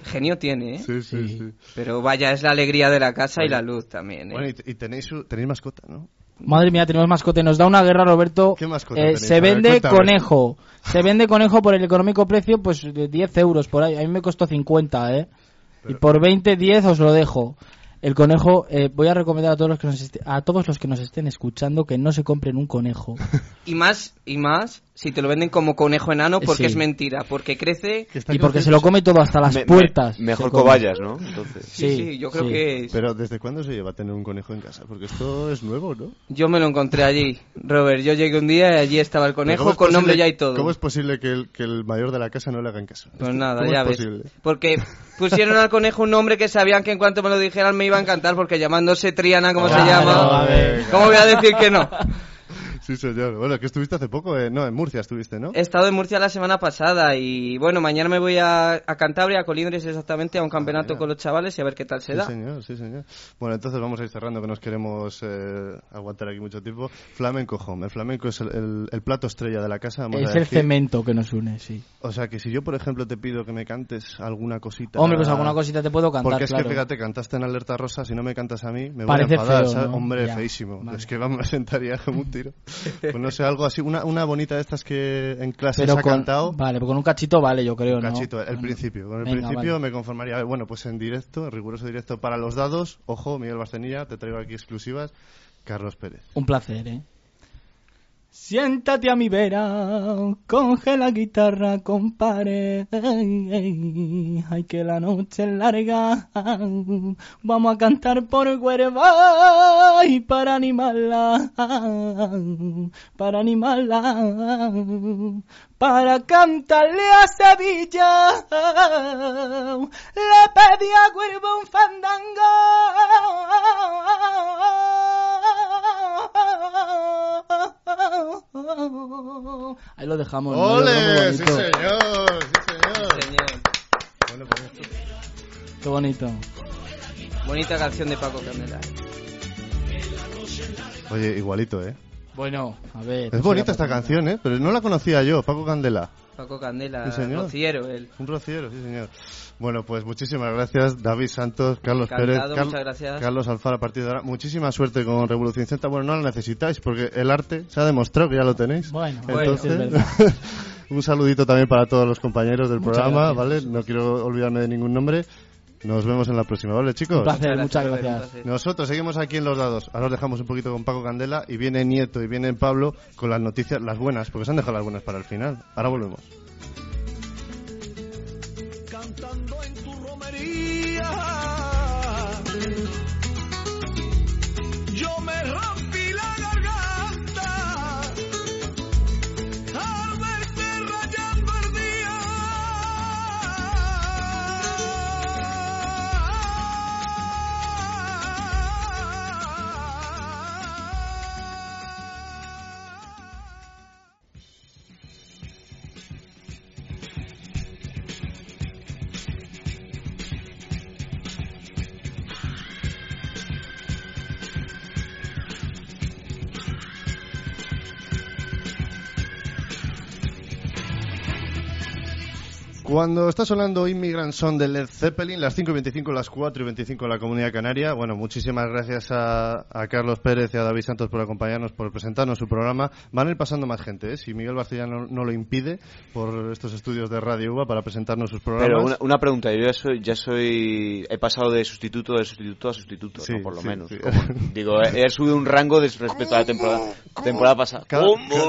Genio tiene, ¿eh? Sí, sí, Sí. sí. Pero vaya, es la alegría de la casa y la luz también, ¿eh? Bueno, y, y tenéis, su- tenéis mascota, ¿no? Madre mía, tenemos mascote. Nos da una guerra, Roberto. ¿Qué mascota Eh, se ver, vende conejo. Se vende conejo por el económico precio, pues de 10 euros por ahí. A mí me costó 50, ¿eh? Y por 20, 10 os lo dejo. El conejo, eh, voy a recomendar a todos los que nos a todos los que nos estén escuchando que no se compren un conejo. Y más, y más, si te lo venden como conejo enano, porque Sí. es mentira. Porque crece... Y porque se lo come todo hasta las Me- me- puertas. mejor cobayas, ¿no? Entonces. Sí, sí, yo creo sí. que... es- Pero ¿desde cuándo se lleva a tener un conejo en casa? Porque esto es nuevo, ¿no? Yo me lo encontré allí, Robert. Yo llegué un día y allí estaba el conejo ¿cómo es con nombre ya y todo. ¿Cómo es posible que el, que el mayor de la casa no le haga en caso? Pues nada, ¿cómo ya es ves. posible? Porque pusieron al conejo un nombre que sabían que en cuanto me lo dijeran me iba a encantar, porque llamándose Triana, como se Claro, llama, a ver. ¿cómo voy a decir que no? Sí, señor. Bueno, que estuviste hace poco, eh, no, en Murcia estuviste, ¿no? He estado en Murcia la semana pasada y bueno, mañana me voy a, a Cantabria, a Colindres exactamente, a un campeonato mira. con los chavales y a ver qué tal se Sí, da. señor, sí, señor. Bueno, entonces vamos a ir cerrando, que nos queremos eh, aguantar aquí mucho tiempo. Flamenco Home. El flamenco es el, el- el plato estrella de la casa. vamos a Es el decir. cemento que nos une, sí. O sea, que si yo, por ejemplo, te pido que me cantes alguna cosita... Hombre, pues alguna cosita te puedo cantar, Porque es claro. que, fíjate, cantaste en Alerta Rosa, si no me cantas a mí, me Parece voy a enfadar, feo, ¿sabes? ¿no? Hombre, Ya, feísimo. vale. Es que vamos, sentaría como un tiro. Pues no sé, algo así, una, una bonita de estas que en clase Pero se ha con, cantado... Vale, con un cachito vale, yo creo, Un ¿no? cachito, el Bueno. principio. Con el Venga, principio vale. me conformaría. A ver, Bueno, pues en directo, en riguroso directo para los dados. Ojo, Miguel Barcenilla, te traigo aquí exclusivas. Carlos Pérez. Un placer, ¿eh? Siéntate a mi vera, coge la guitarra, compare. Ay, que la noche es larga. Vamos a cantar por Huerva y para animarla. Para animarla. Para cantarle a Sevilla. Le pedí a Huerva un fandango. Ahí lo dejamos. ¡Ole! ¡Sí, señor! ¡Sí, señor! Señor. Bueno, pues esto- Qué bonito. Bonita canción de Paco Candela. Oye, igualito, ¿eh? Bueno, a ver. Es bonita esta canción, ¿eh? Pero no la conocía yo, Paco Candela. Paco Candela, Sí, señor. rociero él. Un rociero, sí, señor. Bueno, pues muchísimas gracias, David Santos, Carlos Encantado, Pérez, gracias. Carlos Alfaro a partir de ahora. Muchísima suerte con Revolución Z. Bueno, no la necesitáis porque el arte se ha demostrado que ya lo tenéis. Bueno, Bueno, sí, es Entonces, un saludito también para todos los compañeros del Muchas programa, gracias. ¿vale? No quiero olvidarme de ningún nombre. Nos vemos en la próxima, ¿vale, chicos? Un placer, Muchas gracias. Nosotros seguimos aquí en Los Dados. Ahora os dejamos un poquito con Paco Candela y viene Nieto y viene Pablo con las noticias, las buenas, porque se han dejado las buenas para el final. Ahora volvemos. cantando en tu romería. Cuando está sonando Immigrant Song de Led Zeppelin, las 5 y 25, las 4 y 25 en la Comunidad Canaria. Bueno, muchísimas gracias a, a Carlos Pérez y a David Santos por acompañarnos, por presentarnos su programa. Van a ir pasando más gente, ¿eh? Si Miguel Barcella no, no lo impide por estos estudios de Radio UBA para presentarnos sus programas. Pero una, una pregunta, yo ya soy, ya soy, he pasado de sustituto de sustituto a sustituto, Sí, ¿no? por lo sí, menos. sí. Como- digo, he, he subido un rango de respecto a la temporada, temporada pasada. Cada,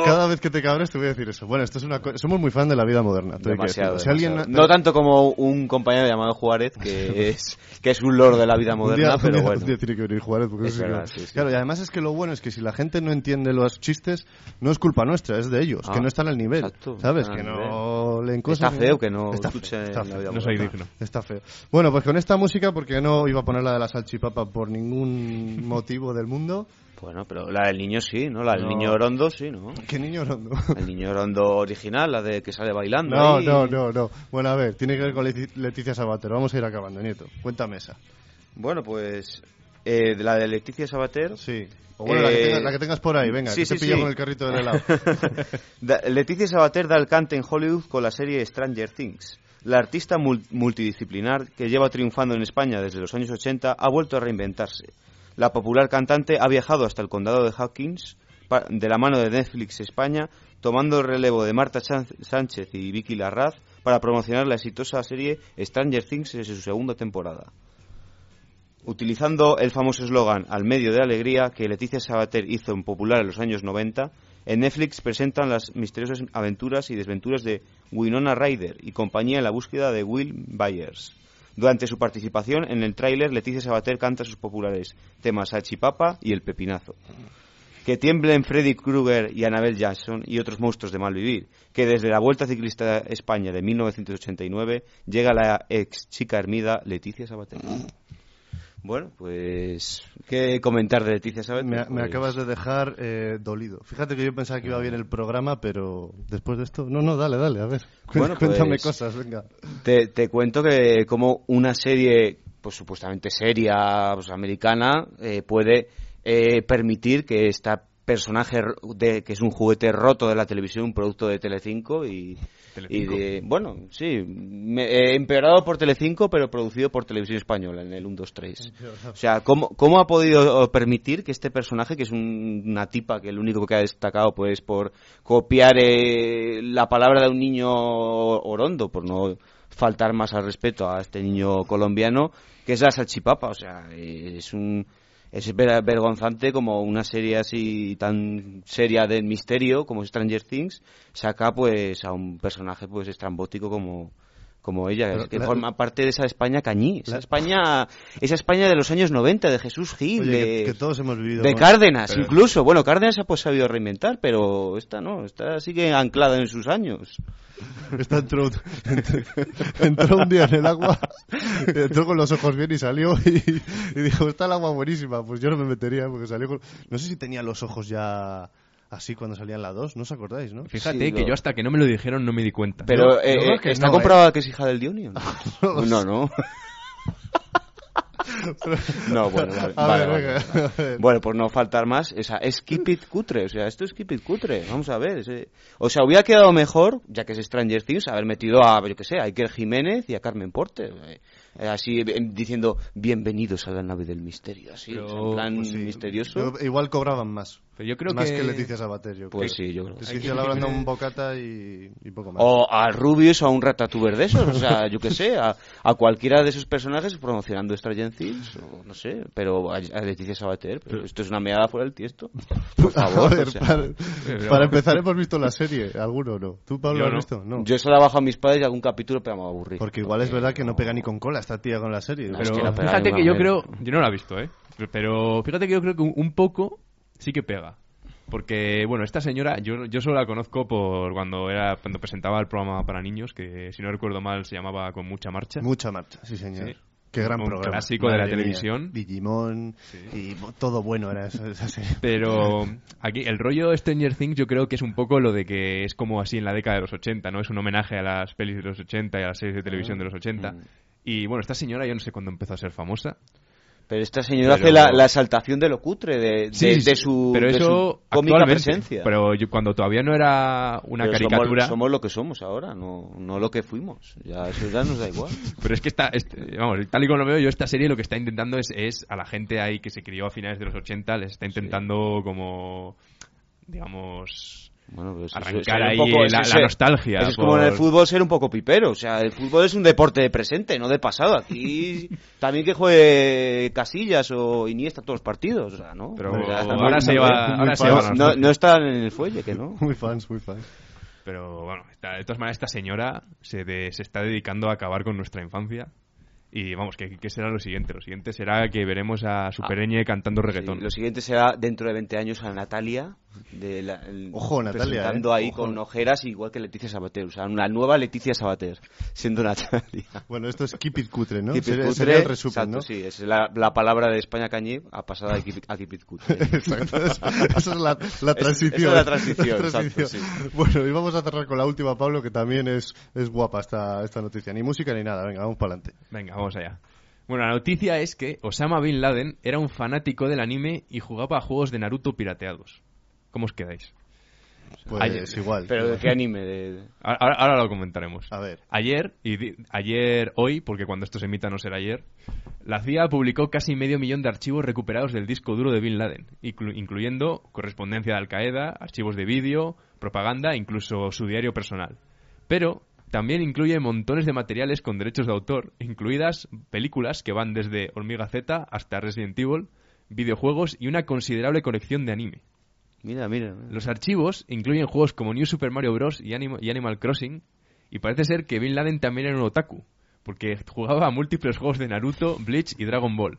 cada vez que te cabres te voy a decir eso. Bueno, esto es una somos muy fan de la vida moderna. que Demasiado. Si alguien No tanto como un compañero llamado Juárez, que es, que es un lord de la vida Un moderna, un pero día- bueno. un día tiene que venir Juárez porque Es eso sí que- verdad, sí, sí. Claro, y además es que lo bueno es que si la gente no entiende los chistes, no es culpa nuestra, es de ellos, Ah, que no están al nivel. exacto, ¿Sabes? Que no leen cosas. Está feo que no está feo, está la feo. vida No soy moderna. digno. Está feo. Bueno, pues con esta música, porque no iba a poner la de la salchipapa por ningún motivo del mundo. Bueno, pero la del niño sí, ¿no? La del No. niño rondo sí, ¿no? ¿Qué niño rondo? El niño rondo original, la de que sale bailando. No, ahí. no, no, no. Bueno, a ver, tiene que ver con Leti- Leticia Sabater. Vamos a ir acabando, Nieto. Cuéntame esa. Bueno, pues eh, de la de Leticia Sabater. Sí. O bueno, la, que Eh, tengas, la que tengas por ahí, venga, sí, que te sí, pillo sí. con el carrito del helado. Leticia Sabater da el cante en Hollywood con la serie Stranger Things. La artista mul- multidisciplinar que lleva triunfando en España desde los años 80 ha vuelto a reinventarse. La popular cantante ha viajado hasta el condado de Hawkins de la mano de Netflix España, tomando el relevo de Marta Sánchez y Vicky Larraz para promocionar la exitosa serie Stranger Things desde su segunda temporada. Utilizando el famoso eslogan Al medio de alegría que Leticia Sabater hizo en popular en los años 90, en Netflix presentan las misteriosas aventuras y desventuras de Winona Ryder y compañía en la búsqueda de Will Byers. Durante su participación en el tráiler, Leticia Sabater canta sus populares temas Salchipapa y El Pepinazo. Que tiemblen Freddy Krueger y Annabelle Jackson y otros monstruos de malvivir, que desde la Vuelta Ciclista a España de 1989 llega la ex chica hermida Leticia Sabater. Bueno, pues, ¿qué comentar de Leticia Sabater? Me, me Pues, acabas de dejar eh, dolido. Fíjate que yo pensaba que iba bien el programa, pero después de esto... No, no, dale, dale, a ver. Bueno, Cuéntame pues- cosas, venga. Te, te cuento que como una serie, pues supuestamente seria, pues, americana, eh, puede eh, permitir que esta personaje de, que es un juguete roto de la televisión, un producto de Telecinco y, y Telecinco. de, bueno, sí, me- eh, empeorado por Telecinco, pero producido por Televisión Española en el 1, 2, 3. O sea, ¿cómo, cómo ha podido permitir que este personaje, que es un- una tipa que el único que ha destacado pues por copiar eh, la palabra de un niño orondo, por no faltar más al respeto a este niño colombiano, que es la salchipapa? O sea, eh, es un... Es ver- vergonzante como una serie así tan seria de misterio como Stranger Things saca pues a un personaje pues estrambótico como como ella, Pero que la- forma parte de esa España cañí, esa La- España, esa España de los años 90, de Jesús Gil, Oye, de, que, que todos hemos vivido... de Cárdenas, Pero- incluso. Bueno, Cárdenas se ha pues, sabido reinventar, pero esta no, esta sigue anclada en sus años. Esta entró, entró un día en el agua, entró con los ojos bien y salió y, y dijo, está el agua buenísima. Pues yo no me metería porque salió con... No sé si tenía los ojos ya así cuando salían las dos, ¿no os acordáis, no? Fíjate Sí, que lo- yo hasta que no me lo dijeron no me di cuenta. Pero eh, eh, que ¿está no, comprobado que es hija del Dionio? No No. no. No, bueno, vale, A vale, ver, vale, venga, vale. Bueno, por no faltar más, esa, es Keep It Cutre, o sea, esto es Keep It Cutre, vamos a ver. ese- O sea, hubiera quedado mejor, ya que es Stranger Things, haber metido a, yo que sé, a Iker Jiménez y a Carmen Porter, eh, así eh, diciendo, bienvenidos a la nave del misterio, así, Pero, o sea, en plan Pues sí, misterioso. yo- igual cobraban más. Pero yo creo más que... que... Leticia Sabater, yo Pues creo. sí, yo creo. Leticia le habrán dado un bocata y, y poco más. O a Rubius o a un Ratatuber de esos, o sea, yo que sé, a, a cualquiera de esos personajes promocionando Stranger O no sé, pero a, a Leticia Sabater, pero esto es una meada fuera del tiesto. Por favor, A ver, o sea. para, empezar hemos visto la serie, ¿alguno no? ¿Tú, Pablo, Yo has no. visto? No. Yo solo bajo a mis padres y algún capítulo, pero me aburrí. Porque igual es verdad que no pega ni con cola esta tía con la serie. No, ¿no? es Pero que no pega fíjate que yo creo... Yo no lo he visto, ¿eh? Pero fíjate que yo creo que un, un poco sí que pega. Porque, bueno, esta señora, yo, yo solo la conozco por cuando era cuando presentaba el programa para niños, que si no recuerdo mal se llamaba Con Mucha Marcha. Mucha marcha, sí señor. Sí. Qué gran Un programa. clásico de la mía. televisión. Digimon y todo bueno era esa, esa serie. Pero aquí el rollo Stranger Things yo creo que es un poco lo de que es como así en la década de los 80, ¿no? Es un homenaje a las pelis de los 80 y a las series de televisión de los 80. Mm. Y bueno, esta señora yo no sé cuándo empezó a ser famosa. Pero esta señora Pero- hace la, la exaltación de lo cutre, de, de, Sí, sí, de su, pero de eso su cómica presencia. Pero yo- cuando todavía no era una Pero caricatura. Somos, somos lo que somos ahora, no, no lo que fuimos. Ya, eso ya nos da igual. Pero es que está, este, vamos, tal y como lo veo yo, esta serie lo que está intentando es, es a la gente ahí que se crió a finales de los 80, les está intentando como, digamos, Bueno, pues Arrancar ahí poco- la- ese- la nostalgia eso es por- como en el fútbol ser un poco pipero. O sea, el fútbol es un deporte de presente, no de pasado. Aquí también que juegue Casillas o Iniesta todos los partidos. O sea, ¿no? Pero O sea, ahora muy- se lleva- ahora lleva no, no están en el fuelle, que no. Muy fans, muy fans. Pero bueno, esta- de todas maneras esta señora se, de- se está dedicando a acabar con nuestra infancia. Y vamos, ¿qué, qué será lo siguiente? Lo siguiente será que veremos a Supereñe cantando reggaetón. Sí, lo siguiente será dentro de 20 años a Natalia. De la, el- Ojo, Natalia, Presentando eh. ahí Ojo. con ojeras, igual que Leticia Sabater. O sea, una nueva Leticia Sabater, siendo Natalia. Bueno, esto es Keep It Cutre, ¿no? Keep it sería, cutre, sería el resumen, exacto, ¿no? sí, es la, la palabra de España Cañé ha pasado a Keep, it- a keep it cutre. Exacto, esa es la, la Es- transición. esa es la transición, exacto, sí. Bueno, y vamos a cerrar con la última, Pablo, que también es, es guapa esta, esta noticia. Ni música ni nada, venga, vamos para adelante. Venga, vamos allá. Bueno, la noticia es que Osama Bin Laden era un fanático del anime y jugaba a juegos de Naruto pirateados. ¿Cómo os quedáis? Pues Ayer. igual. Pero de qué anime, de... Ahora, ahora lo comentaremos. A ver. Ayer, y di- ayer, hoy, porque cuando esto se emita no será ayer, la CIA publicó casi medio millón de archivos recuperados del disco duro de Bin Laden, inclu- incluyendo correspondencia de Al Qaeda, archivos de vídeo, propaganda, incluso su diario personal. Pero también incluye montones de materiales con derechos de autor, incluidas películas que van desde Hormiga Z hasta Resident Evil, videojuegos y una considerable colección de anime. Mira, mira. Los archivos incluyen juegos como New Super Mario Bros. y, y Animal Crossing, y parece ser que Bin Laden también era un otaku, porque jugaba a múltiples juegos de Naruto, Bleach y Dragon Ball.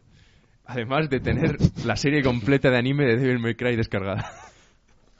Además de tener la serie completa de anime de Devil May Cry descargada.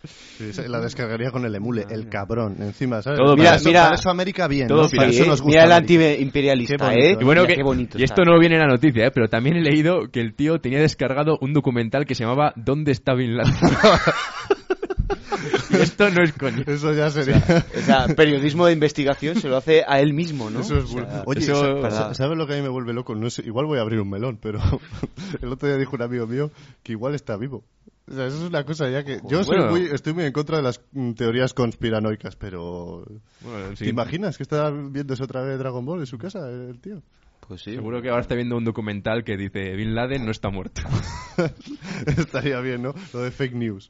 Sí, la descargaría con el emule, el cabrón, encima, ¿sabes? Todo mira, para- eso, mira- para eso América bien, todo ¿no? para eso nos gusta mira el antiimperialista. ¿eh? Y bueno, Mira que, qué bonito y esto no viene en la noticia, ¿eh? pero también he leído que el tío tenía descargado un documental que se llamaba ¿Dónde está Bin Laden? y esto no es coño. Eso ya sería... O sea, periodismo de investigación se lo hace a él mismo, ¿no? Eso es O sea, bueno. Oye, eso- ¿sabes lo que a mí me vuelve loco? No sé, igual voy a abrir un melón, pero el otro día dijo un amigo mío que igual está vivo. O sea, eso es una cosa ya que... Yo Bueno. muy, estoy muy en contra de las mm, teorías conspiranoicas, pero... Bueno, ¿Te imaginas que está viéndose otra vez Dragon Ball en su casa, el tío? Pues sí. Seguro que ahora está viendo un documental que dice Bin Laden no está muerto. Estaría bien, ¿no? Lo de fake news.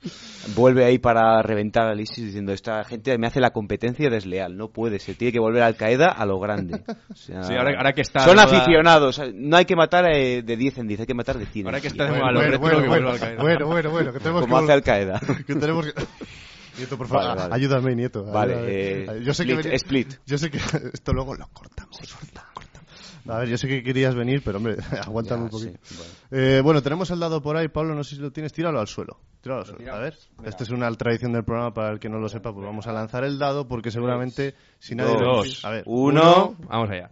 Vuelve ahí para reventar al ISIS diciendo esta gente me hace la competencia desleal, no puede, se tiene que volver Al Qaeda a lo grande. O sea, Sí, ahora- ahora que está son de moda- aficionados, no hay que matar eh, de 10 en 10, hay que matar de 100 en Ahora que 100. está de Bueno, bueno, bueno, que bueno, vuelva Al Qaeda. bueno, bueno, bueno, que tenemos como que... hace Al Qaeda. que tenemos que... Nieto, por favor, Vale, vale. ayúdame, Nieto. Vale, ayúdame. eh, yo sé que split, veni- split. Yo sé que esto luego lo cortamos. cortamos, cortamos. A ver, yo sé que querías venir, pero hombre, aguántame Ya, un poquito. sí, bueno. Eh, bueno, tenemos el dado por ahí, Pablo, no sé si lo tienes, tíralo al suelo. Tíralo al suelo. A ver, esta es una tradición del programa, para el que no lo sepa, pues vamos a lanzar el dado, porque seguramente, si nadie... lo- Dos. A ver, Uno, Vamos allá.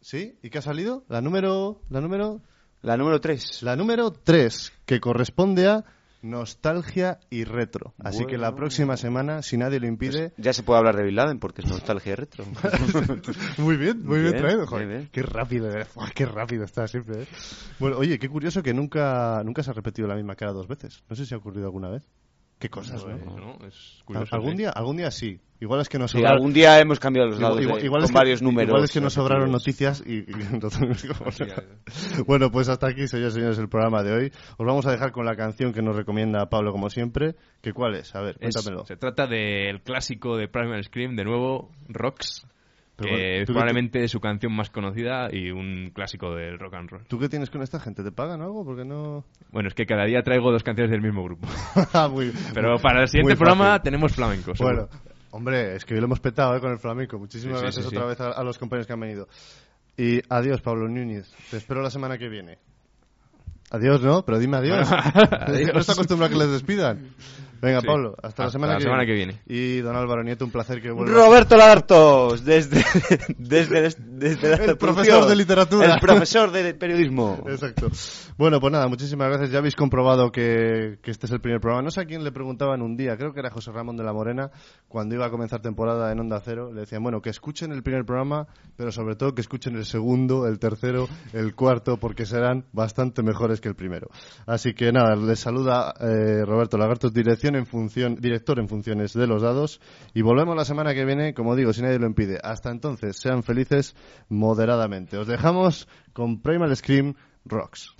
¿Sí? ¿Y qué ha salido? La número... La número... la número 3. La número 3, que corresponde a nostalgia y retro. Así que la próxima semana, si nadie lo impide... Ya se puede hablar de Bin Laden porque es nostalgia y retro. Muy bien, muy bien, Bien, traído. bien, Joder, bien. Qué rápido, eh. Qué rápido está siempre. eh. Bueno, oye, qué curioso que nunca, nunca se ha repetido la misma cara dos veces. No sé si ha ocurrido alguna vez. Qué cosas, ¿no? ¿no? Es Al- curioso. algún día, algún día sí. Igual es que nos Sí, sobraron. algún día hemos cambiado los dados igual- de- igual con que- varios números. Igual es que nos sobraron noticias y, y entonces- bueno, pues hasta aquí, señores y señores, el programa de hoy. Os vamos a dejar con la canción que nos recomienda Pablo, como siempre. que cuál es? A ver, Es- cuéntamelo. se trata del clásico de Primal Scream, de nuevo, Rocks, Pero que bueno, es ¿tú qué probablemente su canción más conocida y un clásico del rock and roll. ¿Tú qué tienes con esta gente? ¿Te pagan algo? Porque no... Bueno, es que cada día traigo dos canciones del mismo grupo. Muy- Pero para el siguiente programa tenemos flamenco. Bueno, hombre, es que hoy lo hemos petado ¿eh? con el flamenco. Muchísimas Sí, gracias sí, otra sí. vez a, a los compañeros que han venido. Y adiós, Pablo Núñez. Te espero la semana que viene. Adiós, ¿no? Pero dime adiós. Adiós. no está acostumbrado a que les despidan. Venga, Sí. Pablo, hasta, la semana, la que, semana viene. que viene. Y don Álvaro Nieto, un placer que vuelva. Roberto Lagartos, desde, desde, desde la El profesor de literatura. El profesor de periodismo. Exacto. Bueno, pues nada, muchísimas gracias. Ya habéis comprobado que, que este es el primer programa. No sé a quién le preguntaban un día, creo que era José Ramón de la Morena, cuando iba a comenzar temporada en Onda Cero. Le decían, bueno, que escuchen el primer programa, pero sobre todo que escuchen el segundo, el tercero, el cuarto, porque serán bastante mejores que el primero. Así que nada, les saluda eh, Roberto Lagartos, dirección en función, director en funciones de los dados. Y volvemos la semana que viene, como digo, si nadie lo impide. Hasta entonces, sean felices moderadamente. Os dejamos con Primal Scream Rocks.